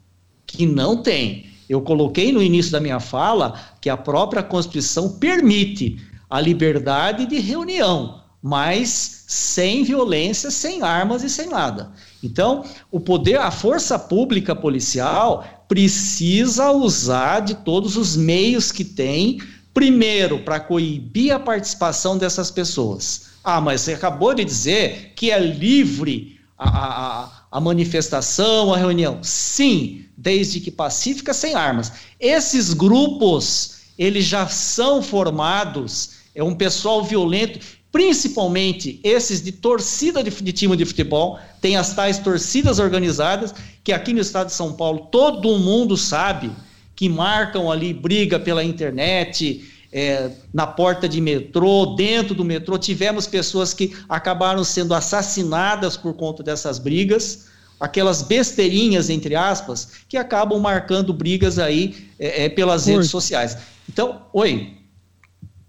Que não tem. Eu coloquei no início da minha fala que a própria Constituição permite a liberdade de reunião, mas sem violência, sem armas e sem nada. Então, o poder, a força pública policial precisa usar de todos os meios que tem Primeiro, para coibir a participação dessas pessoas. Ah, mas você acabou de dizer que é livre a, a, a manifestação, a reunião. Sim, desde que pacífica, sem armas. Esses grupos, eles já são formados, é um pessoal violento, principalmente esses de torcida de, de, time de futebol, tem as tais torcidas organizadas, que aqui no estado de São Paulo todo mundo sabe que marcam ali briga pela internet, é, na porta de metrô, dentro do metrô. Tivemos pessoas que acabaram sendo assassinadas por conta dessas brigas, aquelas besteirinhas, entre aspas, que acabam marcando brigas aí é, é, pelas redes sociais. Então, oi.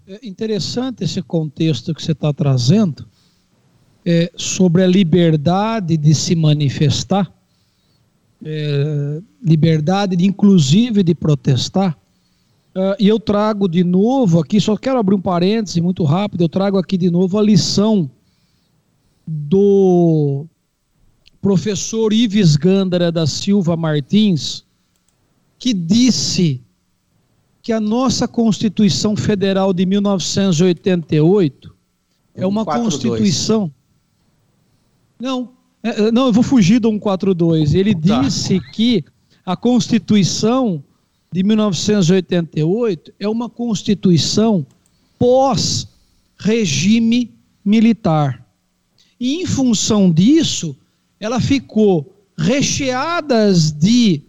É interessante esse contexto que você está trazendo é, sobre a liberdade de se manifestar é, liberdade, de, inclusive de protestar. Uh, e eu trago de novo aqui, só quero abrir um parêntese muito rápido, eu trago aqui de novo a lição do professor Ives Gândara da Silva Martins, que disse que a nossa Constituição Federal de 1988 é uma Constituição. Não, é, é, não, eu vou fugir do 142. Ele tá. disse que a Constituição de 1988 é uma Constituição pós-regime militar. E em função disso, ela ficou recheadas de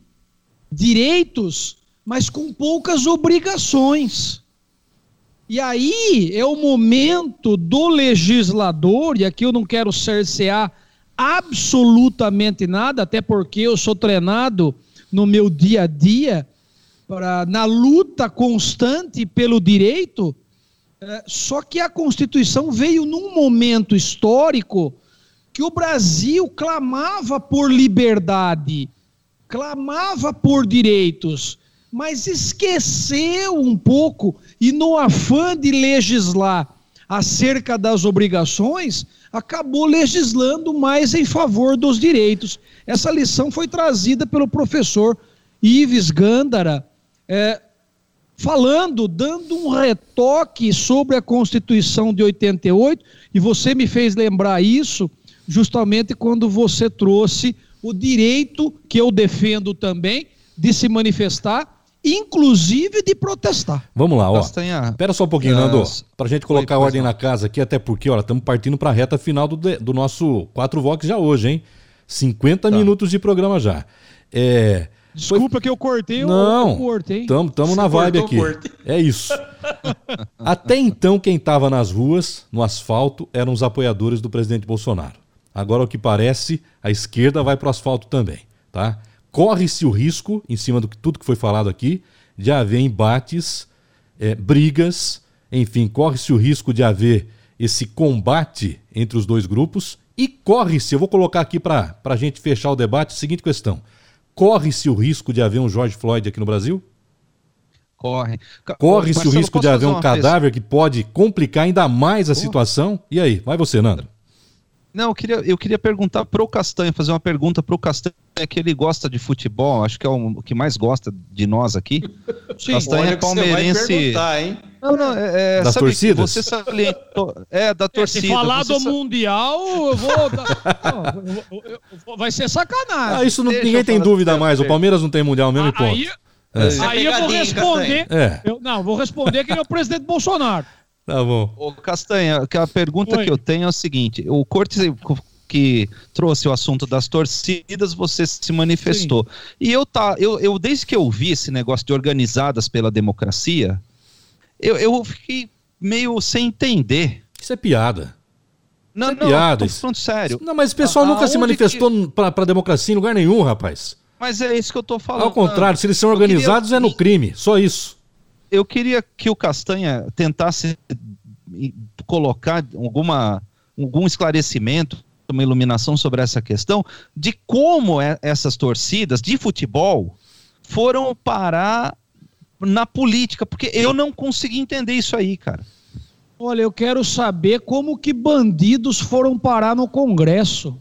direitos, mas com poucas obrigações. E aí é o momento do legislador, e aqui eu não quero cercear absolutamente nada, até porque eu sou treinado no meu dia a dia pra, na luta constante pelo direito. É, só que a Constituição veio num momento histórico que o Brasil clamava por liberdade, clamava por direitos, mas esqueceu um pouco e no afã de legislar acerca das obrigações, acabou legislando mais em favor dos direitos. Essa lição foi trazida pelo professor Ives Gândara, é, falando, dando um retoque sobre a Constituição de 88, e você me fez lembrar isso justamente quando você trouxe o direito que eu defendo também de se manifestar inclusive de protestar. Vamos lá, ó. Espera só um pouquinho, Nando, para a gente colocar ordem na casa aqui, até porque, olha, estamos partindo para a reta final do, do nosso 4 Vox já hoje, hein? 50 tá. minutos de programa já. É... Desculpa foi... que eu cortei Não, eu cortei. Tamo, tamo na vibe cortou, aqui. É isso. Até então, quem estava nas ruas, no asfalto, eram os apoiadores do presidente Bolsonaro. Agora, o que parece, a esquerda vai para o asfalto também, tá? Corre-se o risco, em cima que tudo que foi falado aqui, de haver embates, é, brigas, enfim, corre-se o risco de haver esse combate entre os dois grupos, E corre-se, eu vou colocar aqui para a gente fechar o debate, seguinte questão. Corre-se o risco de haver um George Floyd aqui no Brasil? Corre. Corre-se o risco de haver um cadáver que pode complicar ainda mais a situação? E aí, vai você, Nando. Não, eu queria, eu queria perguntar para o Castanha, fazer uma pergunta para o Castanha, que ele gosta de futebol, acho que é o que mais gosta de nós aqui. Sim, Castanha é palmeirense. hein? Não, não, é, é das torcidas? Você salientou, é, da torcida. Se falar do sa... Mundial, eu vou. não, eu, vai ser sacanagem. Ah, isso não, ninguém tem dúvida mais. O Palmeiras não tem Mundial mesmo, ah, aí, é. Aí eu vou responder. É. Eu, não, vou responder que ele é o presidente Bolsonaro. Tá bom. Ô, Castanha, a pergunta Oi. que eu tenho é o seguinte: o Cortes que trouxe o assunto das torcidas, você se manifestou. Sim. E eu tá, eu, eu desde que eu vi esse negócio de organizadas pela democracia, eu, eu fiquei meio sem entender. Isso é piada. Não, Isso é não, piada. tô falando sério. Não, mas o pessoal a, nunca se manifestou que... pra, pra democracia em lugar nenhum, rapaz. Mas é isso que eu tô falando. Ao contrário, se eles são organizados queria... é no crime, só isso eu queria que o Castanha tentasse colocar alguma, algum esclarecimento, uma iluminação sobre essa questão de como é, essas torcidas de futebol foram parar na política, porque eu não consegui entender isso aí, cara. Olha, eu quero saber como que bandidos foram parar no Congresso.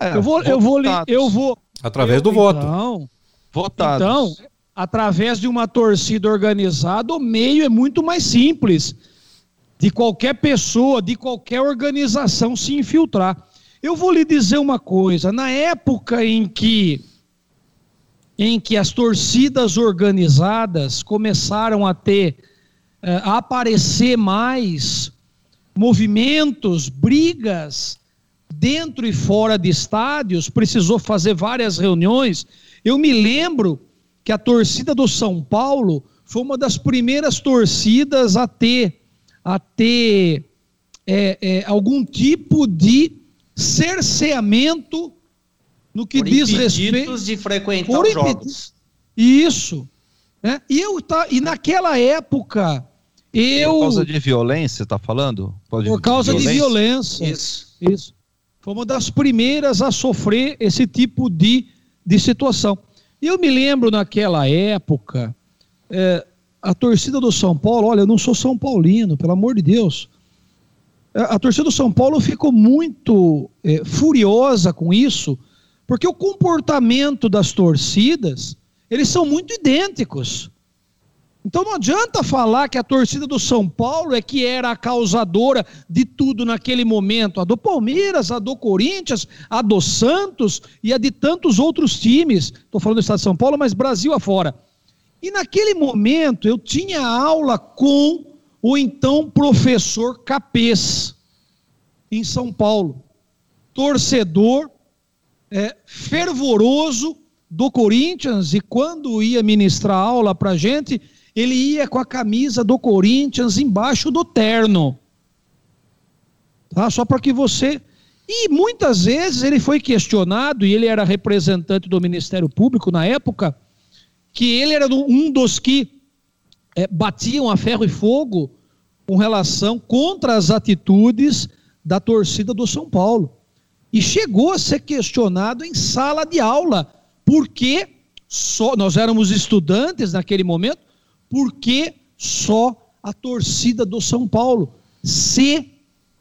É, eu vou, eu vou, eu vou. Através eu, do voto. Então, votados. Então, através de uma torcida organizada, o meio é muito mais simples de qualquer pessoa, de qualquer organização se infiltrar. Eu vou lhe dizer uma coisa, na época em que em que as torcidas organizadas começaram a ter eh, a aparecer mais movimentos, brigas dentro e fora de estádios, precisou fazer várias reuniões. Eu me lembro que a torcida do São Paulo foi uma das primeiras torcidas a ter, a ter é, é, algum tipo de cerceamento no que Por diz respeito de frequentar Por os jogos. Isso. Né? E, eu, tá, e naquela época, eu. Por causa de violência, está falando? Pode Por causa de violência. De violência. Isso. Isso. Foi uma das primeiras a sofrer esse tipo de, de situação. E eu me lembro naquela época, é, a torcida do São Paulo, olha, eu não sou São Paulino, pelo amor de Deus. É, a torcida do São Paulo ficou muito é, furiosa com isso, porque o comportamento das torcidas, eles são muito idênticos. Então não adianta falar que a torcida do São Paulo é que era a causadora de tudo naquele momento. A do Palmeiras, a do Corinthians, a do Santos e a de tantos outros times. Estou falando do estado de São Paulo, mas Brasil afora. E naquele momento eu tinha aula com o então professor Capês, em São Paulo. Torcedor, é, fervoroso do Corinthians, e quando ia ministrar aula para gente, ele ia com a camisa do Corinthians embaixo do terno. Tá? Só para que você. E muitas vezes ele foi questionado, e ele era representante do Ministério Público na época, que ele era um dos que é, batiam a ferro e fogo com relação contra as atitudes da torcida do São Paulo. E chegou a ser questionado em sala de aula, porque só nós éramos estudantes naquele momento, por que só a torcida do São Paulo? Se,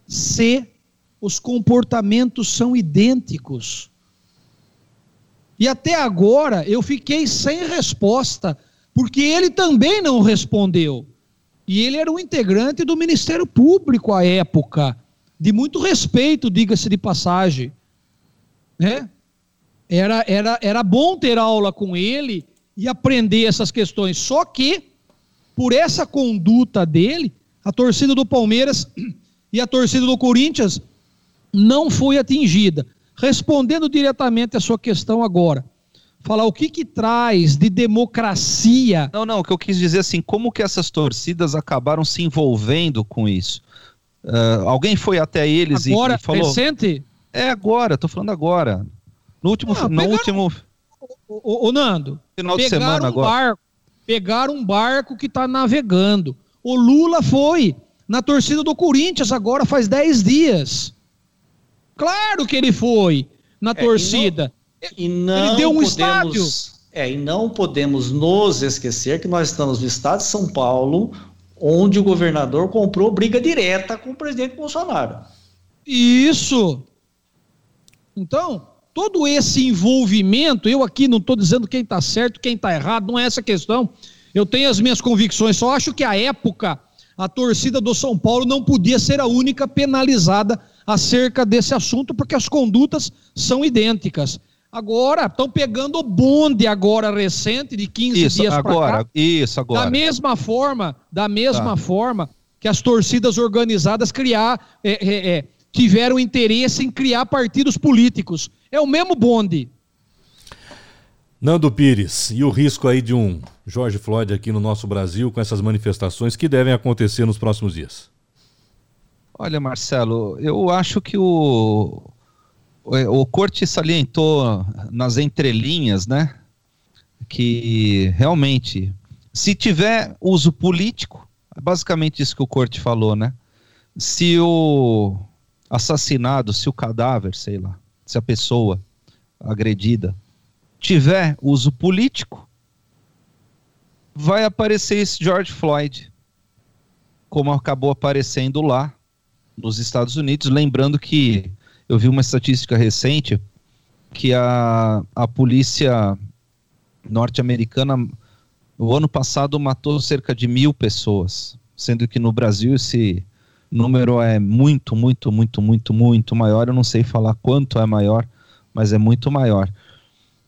se os comportamentos são idênticos. E até agora eu fiquei sem resposta, porque ele também não respondeu. E ele era um integrante do Ministério Público à época, de muito respeito, diga-se de passagem. Né? Era, era, era bom ter aula com ele e aprender essas questões. Só que por essa conduta dele, a torcida do Palmeiras e a torcida do Corinthians não foi atingida. Respondendo diretamente a sua questão agora, falar o que que traz de democracia. Não, não, o que eu quis dizer assim, como que essas torcidas acabaram se envolvendo com isso? Uh, alguém foi até eles agora, e, falou... recente? É agora, estou falando agora. No último... Ah, no último... O, o, Nando, final de semana um agora. barco, pegaram um barco que está navegando. O Lula foi na torcida do Corinthians agora faz 10 dias. Claro que ele foi na é, torcida. E não, e não ele deu um podemos, estádio. É, e não podemos nos esquecer que nós estamos no estado de São Paulo, onde o governador comprou briga direta com o presidente Bolsonaro. Isso. Então, todo esse envolvimento, eu aqui não estou dizendo quem está certo, quem está errado, não é essa questão. Eu tenho as minhas convicções, só acho que a época a torcida do São Paulo não podia ser a única penalizada acerca desse assunto, porque as condutas são idênticas. Agora, estão pegando o bonde agora recente, de 15 isso, dias agora, cá, Isso, agora. Da mesma forma, da mesma tá. forma que as torcidas organizadas criar, é, é, é, tiveram interesse em criar partidos políticos. É o mesmo bonde. Nando Pires, e o risco aí de um George Floyd aqui no nosso Brasil com essas manifestações que devem acontecer nos próximos dias? Olha, Marcelo, eu acho que o, o Corte salientou nas entrelinhas, né? Que realmente, se tiver uso político, é basicamente isso que o Corte falou, né? Se o assassinado, se o cadáver, sei lá, se a pessoa agredida tiver uso político, vai aparecer esse George Floyd, como acabou aparecendo lá nos Estados Unidos. Lembrando que eu vi uma estatística recente que a, a polícia norte-americana, o ano passado, matou cerca de mil pessoas, sendo que no Brasil esse número é muito, muito, muito, muito, muito maior. Eu não sei falar quanto é maior, mas é muito maior.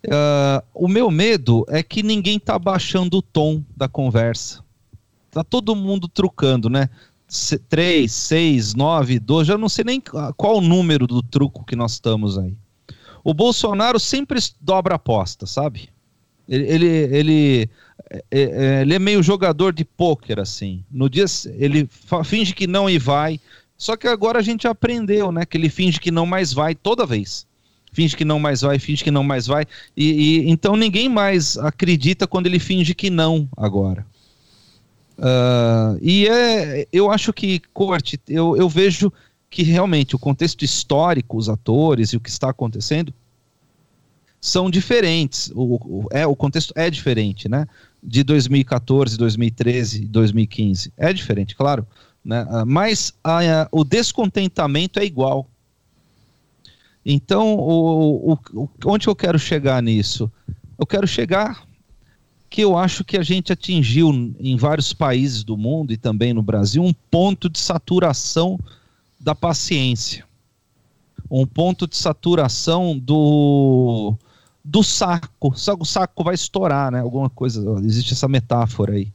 Uh, o meu medo é que ninguém está baixando o tom da conversa. Tá todo mundo trucando, né? 3, 6, 9, 12, já não sei nem qual o número do truco que nós estamos aí. O Bolsonaro sempre dobra aposta, sabe? Ele, ele, ele, ele é meio jogador de pôquer, assim. No dia ele finge que não e vai. Só que agora a gente aprendeu, né? Que ele finge que não mais vai toda vez. Finge que não mais vai, finge que não mais vai. E, e então ninguém mais acredita quando ele finge que não agora. Uh, e é, eu acho que, Corte, eu, eu vejo que realmente o contexto histórico, os atores e o que está acontecendo são diferentes. O, o, é, o contexto é diferente, né? De 2014, 2013, 2015. É diferente, claro. Né? Uh, mas a, a, o descontentamento é igual. Então, o, o, onde eu quero chegar nisso? Eu quero chegar que eu acho que a gente atingiu em vários países do mundo e também no Brasil um ponto de saturação da paciência. Um ponto de saturação do do saco. O saco vai estourar, né? Alguma coisa, existe essa metáfora aí.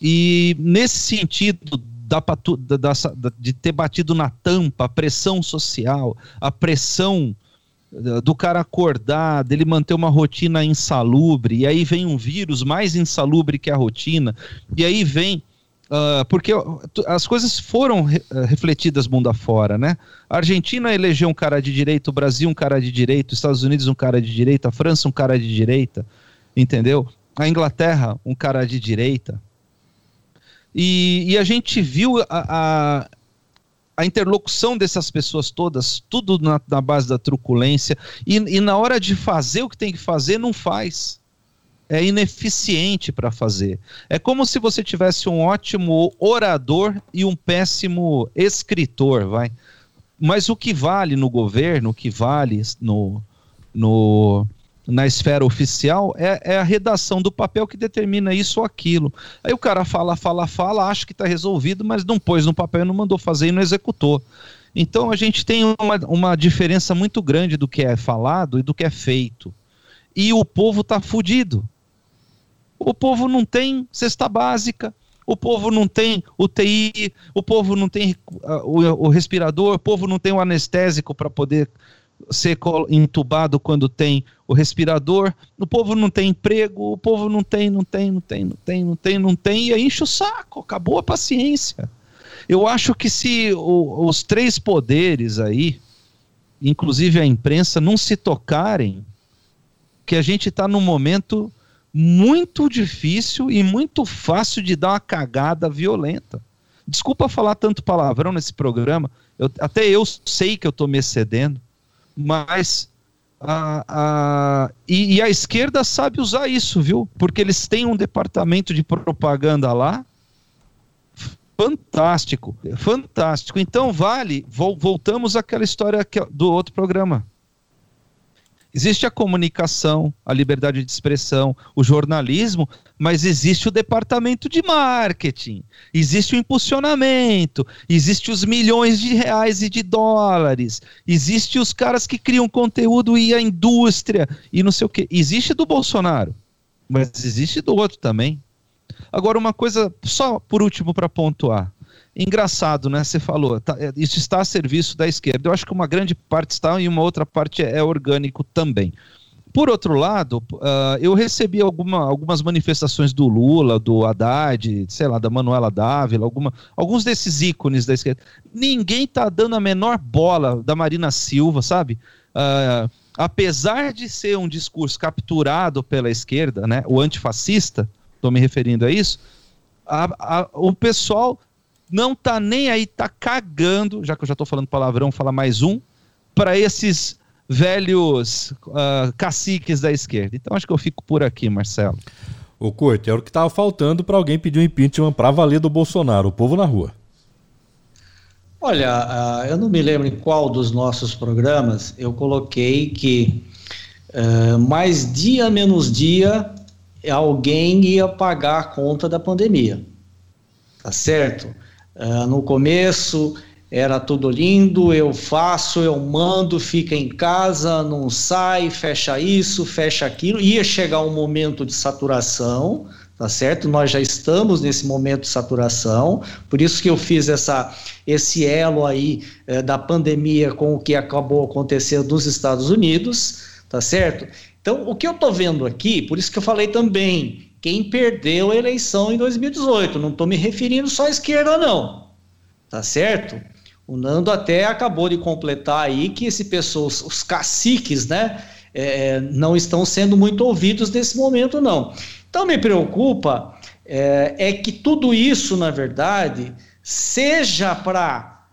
E nesse sentido da, da, da, de ter batido na tampa, a pressão social, a pressão do cara acordar, dele manter uma rotina insalubre, e aí vem um vírus mais insalubre que a rotina, e aí vem. Uh, porque as coisas foram re ah, refletidas mundo afora, né? A Argentina elegeu um cara de direita, o Brasil um cara de direita, os Estados Unidos um cara de direita, a França um cara de direita, entendeu? A Inglaterra um cara de direita. E, e a gente viu a, a a interlocução dessas pessoas todas, tudo na, na base da truculência, e, e, na hora de fazer o que tem que fazer, não faz. É ineficiente para fazer. É como se você tivesse um ótimo orador e um péssimo escritor, vai. Mas o que vale no governo, o que vale no, no, na esfera oficial é, é, a redação do papel que determina isso ou aquilo. Aí o cara fala, fala, fala, acha que está resolvido, mas não pôs no papel, não mandou fazer e não executou. Então a gente tem uma, uma diferença muito grande do que é falado e do que é feito. E o povo está fudido. O povo não tem cesta básica, o povo não tem UTI, o povo não tem o, o respirador, o povo não tem o anestésico para poder ser entubado quando tem o respirador, o povo não tem emprego, o povo não tem, não tem, não tem, não tem, não tem, não tem, e aí enche o saco, acabou a paciência. Eu acho que se o, os três poderes aí, inclusive a imprensa, não se tocarem, que a gente está num momento muito difícil e muito fácil de dar uma cagada violenta. Desculpa falar tanto palavrão nesse programa, Eu, até eu sei que eu estou me excedendo, mas a, a, e, e, a esquerda sabe usar isso, viu? Porque eles têm um departamento de propaganda lá. Fantástico, fantástico. Então, vale, voltamos àquela história do outro programa. Existe a comunicação, a liberdade de expressão, o jornalismo, mas existe o departamento de marketing, existe o impulsionamento, existe os milhões de reais e de dólares, existe os caras que criam conteúdo e a indústria e não sei o que. Existe do Bolsonaro, mas existe do outro também. Agora, uma coisa, só por último para pontuar. Engraçado, né? Você falou, tá, é, isso está a serviço da esquerda. Eu acho que uma grande parte está e uma outra parte é, orgânico também. Por outro lado, uh, eu recebi alguma, algumas manifestações do Lula, do Haddad, sei lá, da Manuela Dávila, alguma, alguns desses ícones da esquerda. Ninguém está dando a menor bola da Marina Silva, sabe? Uh, apesar de ser um discurso capturado pela esquerda, né, o antifascista, estou me referindo a isso, a, a, o pessoal não tá nem aí, tá cagando, já que eu já tô falando palavrão, fala mais um, para esses velhos uh, caciques da esquerda. Então acho que eu fico por aqui, Marcelo. O Corte, era o que tava faltando para alguém pedir um impeachment para valer do Bolsonaro, o povo na rua. Olha, uh, eu não me lembro em qual dos nossos programas eu coloquei que uh, mais dia menos dia alguém ia pagar a conta da pandemia. Tá certo? Uh, no começo era tudo lindo, eu faço, eu mando, fica em casa, não sai, fecha isso, fecha aquilo. Ia chegar um momento de saturação, tá certo? Nós já estamos nesse momento de saturação, por isso que eu fiz essa, esse elo aí eh, da pandemia com o que acabou acontecendo nos Estados Unidos, tá certo? Então, o que eu estou vendo aqui, por isso que eu falei também, quem perdeu a eleição em 2018. Não estou me referindo só à esquerda, não. Tá certo? O Nando até acabou de completar aí que esse pessoal, os caciques, né, é, não estão sendo muito ouvidos nesse momento, não. Então me preocupa é, é que tudo isso, na verdade, seja para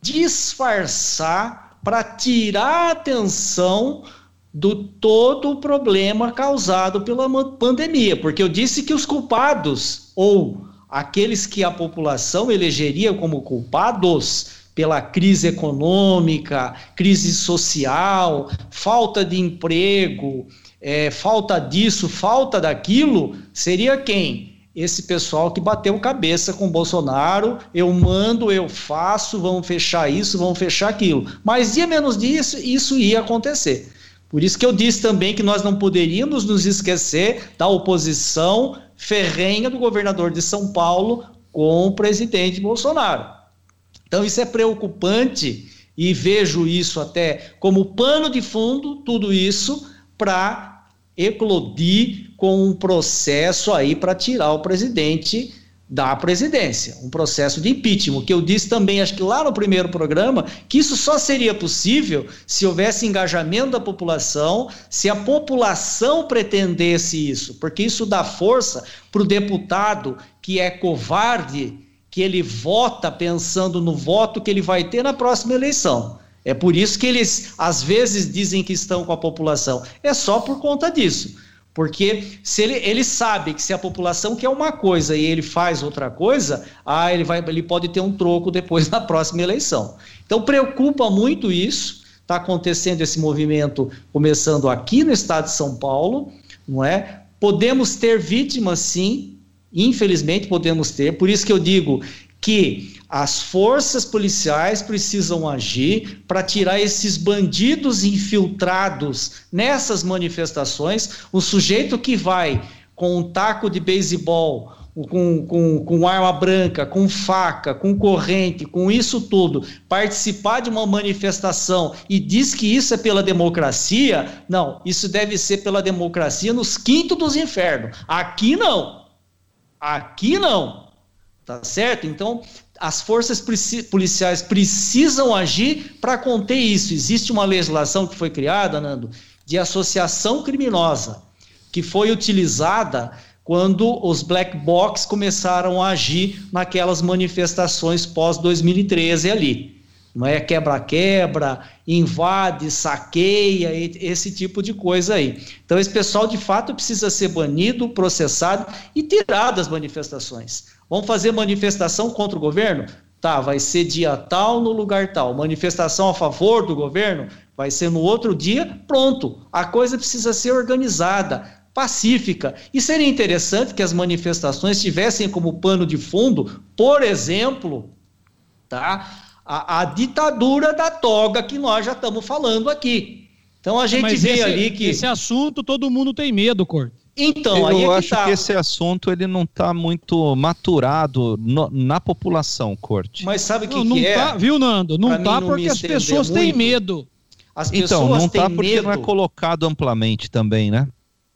disfarçar, para tirar a atenção do todo o problema causado pela pandemia, porque eu disse que os culpados ou aqueles que a população elegeria como culpados pela crise econômica, crise social, falta de emprego, é, falta disso, falta daquilo, seria quem? Esse pessoal que bateu cabeça com Bolsonaro, eu mando, eu faço, vamos fechar isso, vamos fechar aquilo. Mas dia menos disso, isso ia acontecer. Por isso que eu disse também que nós não poderíamos nos esquecer da oposição ferrenha do governador de São Paulo com o presidente Bolsonaro. Então isso é preocupante e vejo isso até como pano de fundo, tudo isso para eclodir com um processo aí para tirar o presidente da presidência, um processo de impeachment, que eu disse também, acho que lá no primeiro programa, que isso só seria possível se houvesse engajamento da população, se a população pretendesse isso, porque isso dá força para o deputado que é covarde, que ele vota pensando no voto que ele vai ter na próxima eleição. É por isso que eles às vezes dizem que estão com a população. É só por conta disso. Porque se ele, ele sabe que se a população quer uma coisa e ele faz outra coisa, ah, ele, vai, ele pode ter um troco depois na próxima eleição. Então preocupa muito isso. Está acontecendo esse movimento começando aqui no estado de São Paulo, não é? Podemos ter vítimas, sim, infelizmente podemos ter. Por isso que eu digo que as forças policiais precisam agir para tirar esses bandidos infiltrados nessas manifestações. O sujeito que vai com um taco de beisebol, com, com, com arma branca, com faca, com corrente, com isso tudo, participar de uma manifestação e diz que isso é pela democracia, não, isso deve ser pela democracia nos quintos dos infernos. Aqui não. Aqui não. Tá certo? Então, as forças policiais precisam agir para conter isso. Existe uma legislação que foi criada, Nando, de associação criminosa, que foi utilizada quando os black box começaram a agir naquelas manifestações pós 2013 ali. não é quebra-quebra, invade, saqueia, esse tipo de coisa aí. Então, esse pessoal de fato precisa ser banido, processado e tirado das manifestações. Vamos fazer manifestação contra o governo? Tá, vai ser dia tal no lugar tal. Manifestação a favor do governo? Vai ser no outro dia, pronto. A coisa precisa ser organizada, pacífica. E seria interessante que as manifestações tivessem como pano de fundo, por exemplo, tá? A, a ditadura da toga que nós já estamos falando aqui. Então a gente Mas vê esse, ali que. Esse assunto todo mundo tem medo, Corte. Então, eu é acho que, tá. que, esse assunto ele não está muito maturado no, na população, Corte. Mas sabe o que, não, que não é? Tá, viu, Nando? Não está porque as pessoas muito. têm medo. As então, não está porque medo. não é colocado amplamente também, né?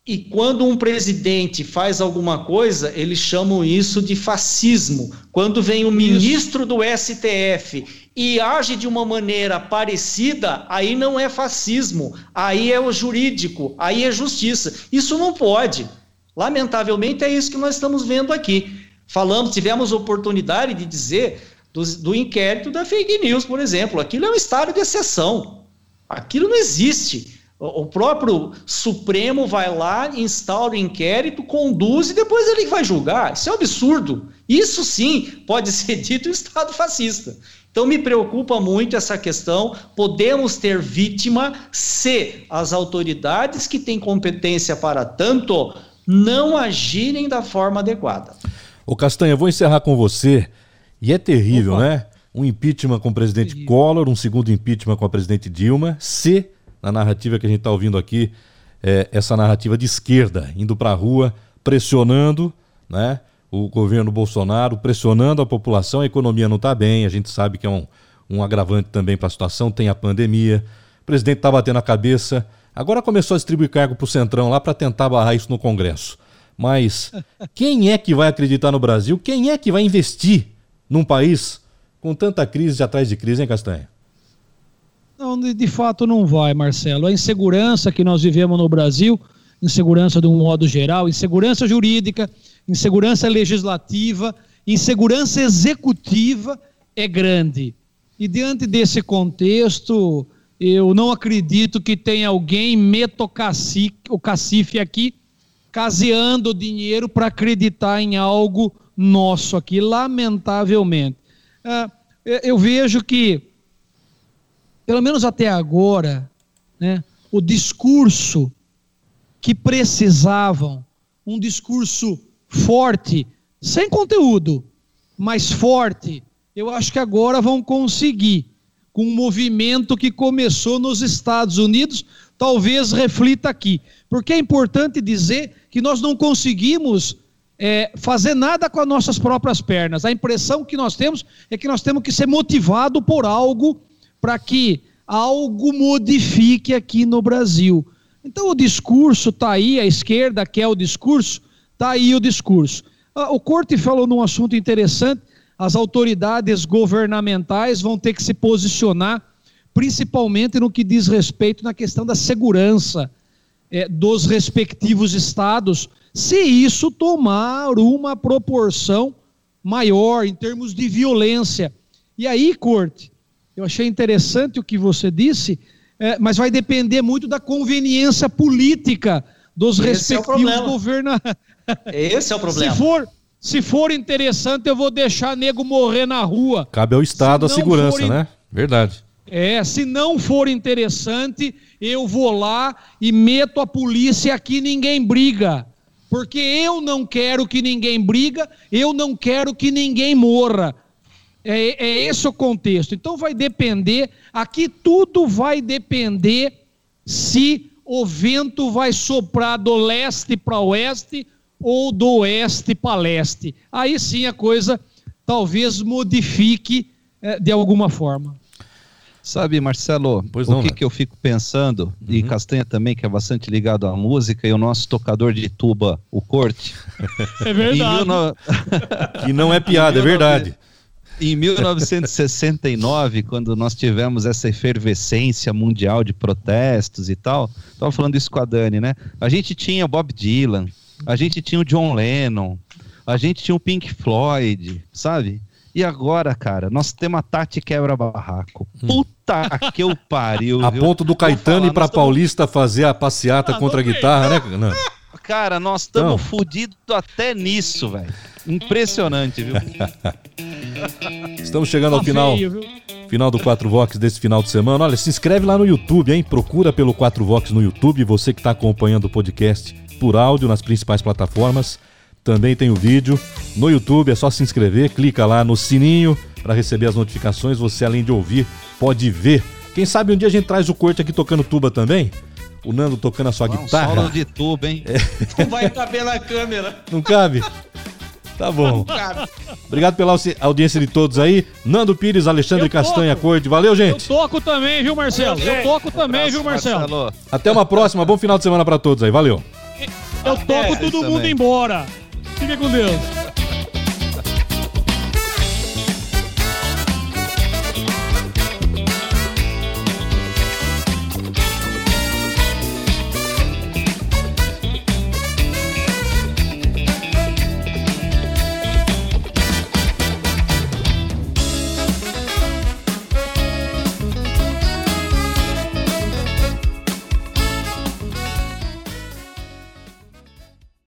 E quando um presidente faz alguma coisa, eles chamam isso de fascismo. Quando vem o ministro do STF e age de uma maneira parecida, aí não é fascismo, aí é o jurídico, aí é justiça. Isso não pode. Lamentavelmente é isso que nós estamos vendo aqui. Falamos, tivemos oportunidade de dizer do, do inquérito da fake news, por exemplo. Aquilo é um estado de exceção. Aquilo não existe. O próprio Supremo vai lá, instaura o inquérito, conduz e depois ele vai julgar. Isso é um absurdo. Isso sim pode ser dito Estado fascista. Então me preocupa muito essa questão. Podemos ter vítima se as autoridades que têm competência para tanto não agirem da forma adequada. Ô Castanha, vou encerrar com você. E é terrível, Opa. né? Um impeachment com o presidente terrível. Collor, um segundo impeachment com a presidente Dilma, se na narrativa que a gente está ouvindo aqui, é, essa narrativa de esquerda, indo para a rua, pressionando né, o governo Bolsonaro, pressionando a população, a economia não está bem, a gente sabe que é um, um agravante também para a situação, tem a pandemia, o presidente está batendo a cabeça, agora começou a distribuir cargo para o Centrão lá para tentar barrar isso no Congresso. Mas quem é que vai acreditar no Brasil? Quem é que vai investir num país com tanta crise atrás de crise, hein, Castanha? Não, de fato não vai, Marcelo. A insegurança que nós vivemos no Brasil, insegurança de um modo geral, insegurança jurídica, insegurança legislativa, insegurança executiva é grande. E diante desse contexto, eu não acredito que tenha alguém meta o cacife aqui, caseando dinheiro para acreditar em algo nosso aqui, lamentavelmente. Ah, eu vejo que pelo menos até agora, né, o discurso que precisavam, um discurso forte, sem conteúdo, mas forte, eu acho que agora vão conseguir, com um movimento que começou nos Estados Unidos, talvez reflita aqui. Porque é importante dizer que nós não conseguimos é, fazer nada com as nossas próprias pernas. A impressão que nós temos é que nós temos que ser motivado por algo para que algo modifique aqui no Brasil. Então o discurso está aí, a esquerda quer o discurso, está aí o discurso. Ah, o Corte falou num assunto interessante, as autoridades governamentais vão ter que se posicionar, principalmente no que diz respeito na questão da segurança é, dos respectivos estados, se isso tomar uma proporção maior em termos de violência. E aí, Corte, eu achei interessante o que você disse, é, mas vai depender muito da conveniência política dos Esse é respectivos é governadores. Esse é o problema. Se for, se for interessante, eu vou deixar nego morrer na rua. Cabe ao Estado a segurança, in... né? Verdade. É, se não for interessante, eu vou lá e meto a polícia aqui, ninguém briga. Porque eu não quero que ninguém briga, eu não quero que ninguém morra. É, é esse o contexto. Então vai depender, aqui tudo vai depender se o vento vai soprar do leste para oeste ou do oeste para leste. Aí sim a coisa talvez modifique é, de alguma forma. Sabe, Marcelo, pois o não, que, né? que eu fico pensando, uhum. e Castanha também, que é bastante ligado à música, e o nosso tocador de tuba, o Corte. É verdade. No... que não é piada, é verdade. Em 1969, quando nós tivemos essa efervescência mundial de protestos e tal, estava falando isso com a Dani, né? A gente tinha Bob Dylan, a gente tinha o John Lennon, a gente tinha o Pink Floyd, sabe? E agora, cara, nós temos a Tati quebra-barraco. Puta que eu pariu. A viu? ponto do Caetano falar, ir pra tamo- Paulista fazer a passeata Ah, contra a guitarra, né? Não. Cara, nós estamos fudidos até nisso, velho. Impressionante, viu? Estamos chegando ao Tá final, final do 4 Vox desse final de semana. Olha, se inscreve lá no YouTube, hein? Procura pelo 4 Vox no YouTube. Você que está acompanhando o podcast por áudio nas principais plataformas. Também tem o vídeo no YouTube. É só se inscrever, clica lá no sininho para receber as notificações. Você, além de ouvir, pode ver. Quem sabe um dia a gente traz o corte aqui tocando tuba também? O Nando tocando a sua Um guitarra. solo de tubo, hein? Não vai caber na câmera. Não cabe? Tá bom. Obrigado pela audiência de todos aí. Nando Pires, Alexandre Eu. Castanha Corte. Valeu, Eu gente. toco também, viu, Marcelo? Eu toco também, viu, Marcelo? Até uma próxima. Bom final de semana pra todos aí. Valeu. Eu toco todo isso mundo embora. Fique com Deus.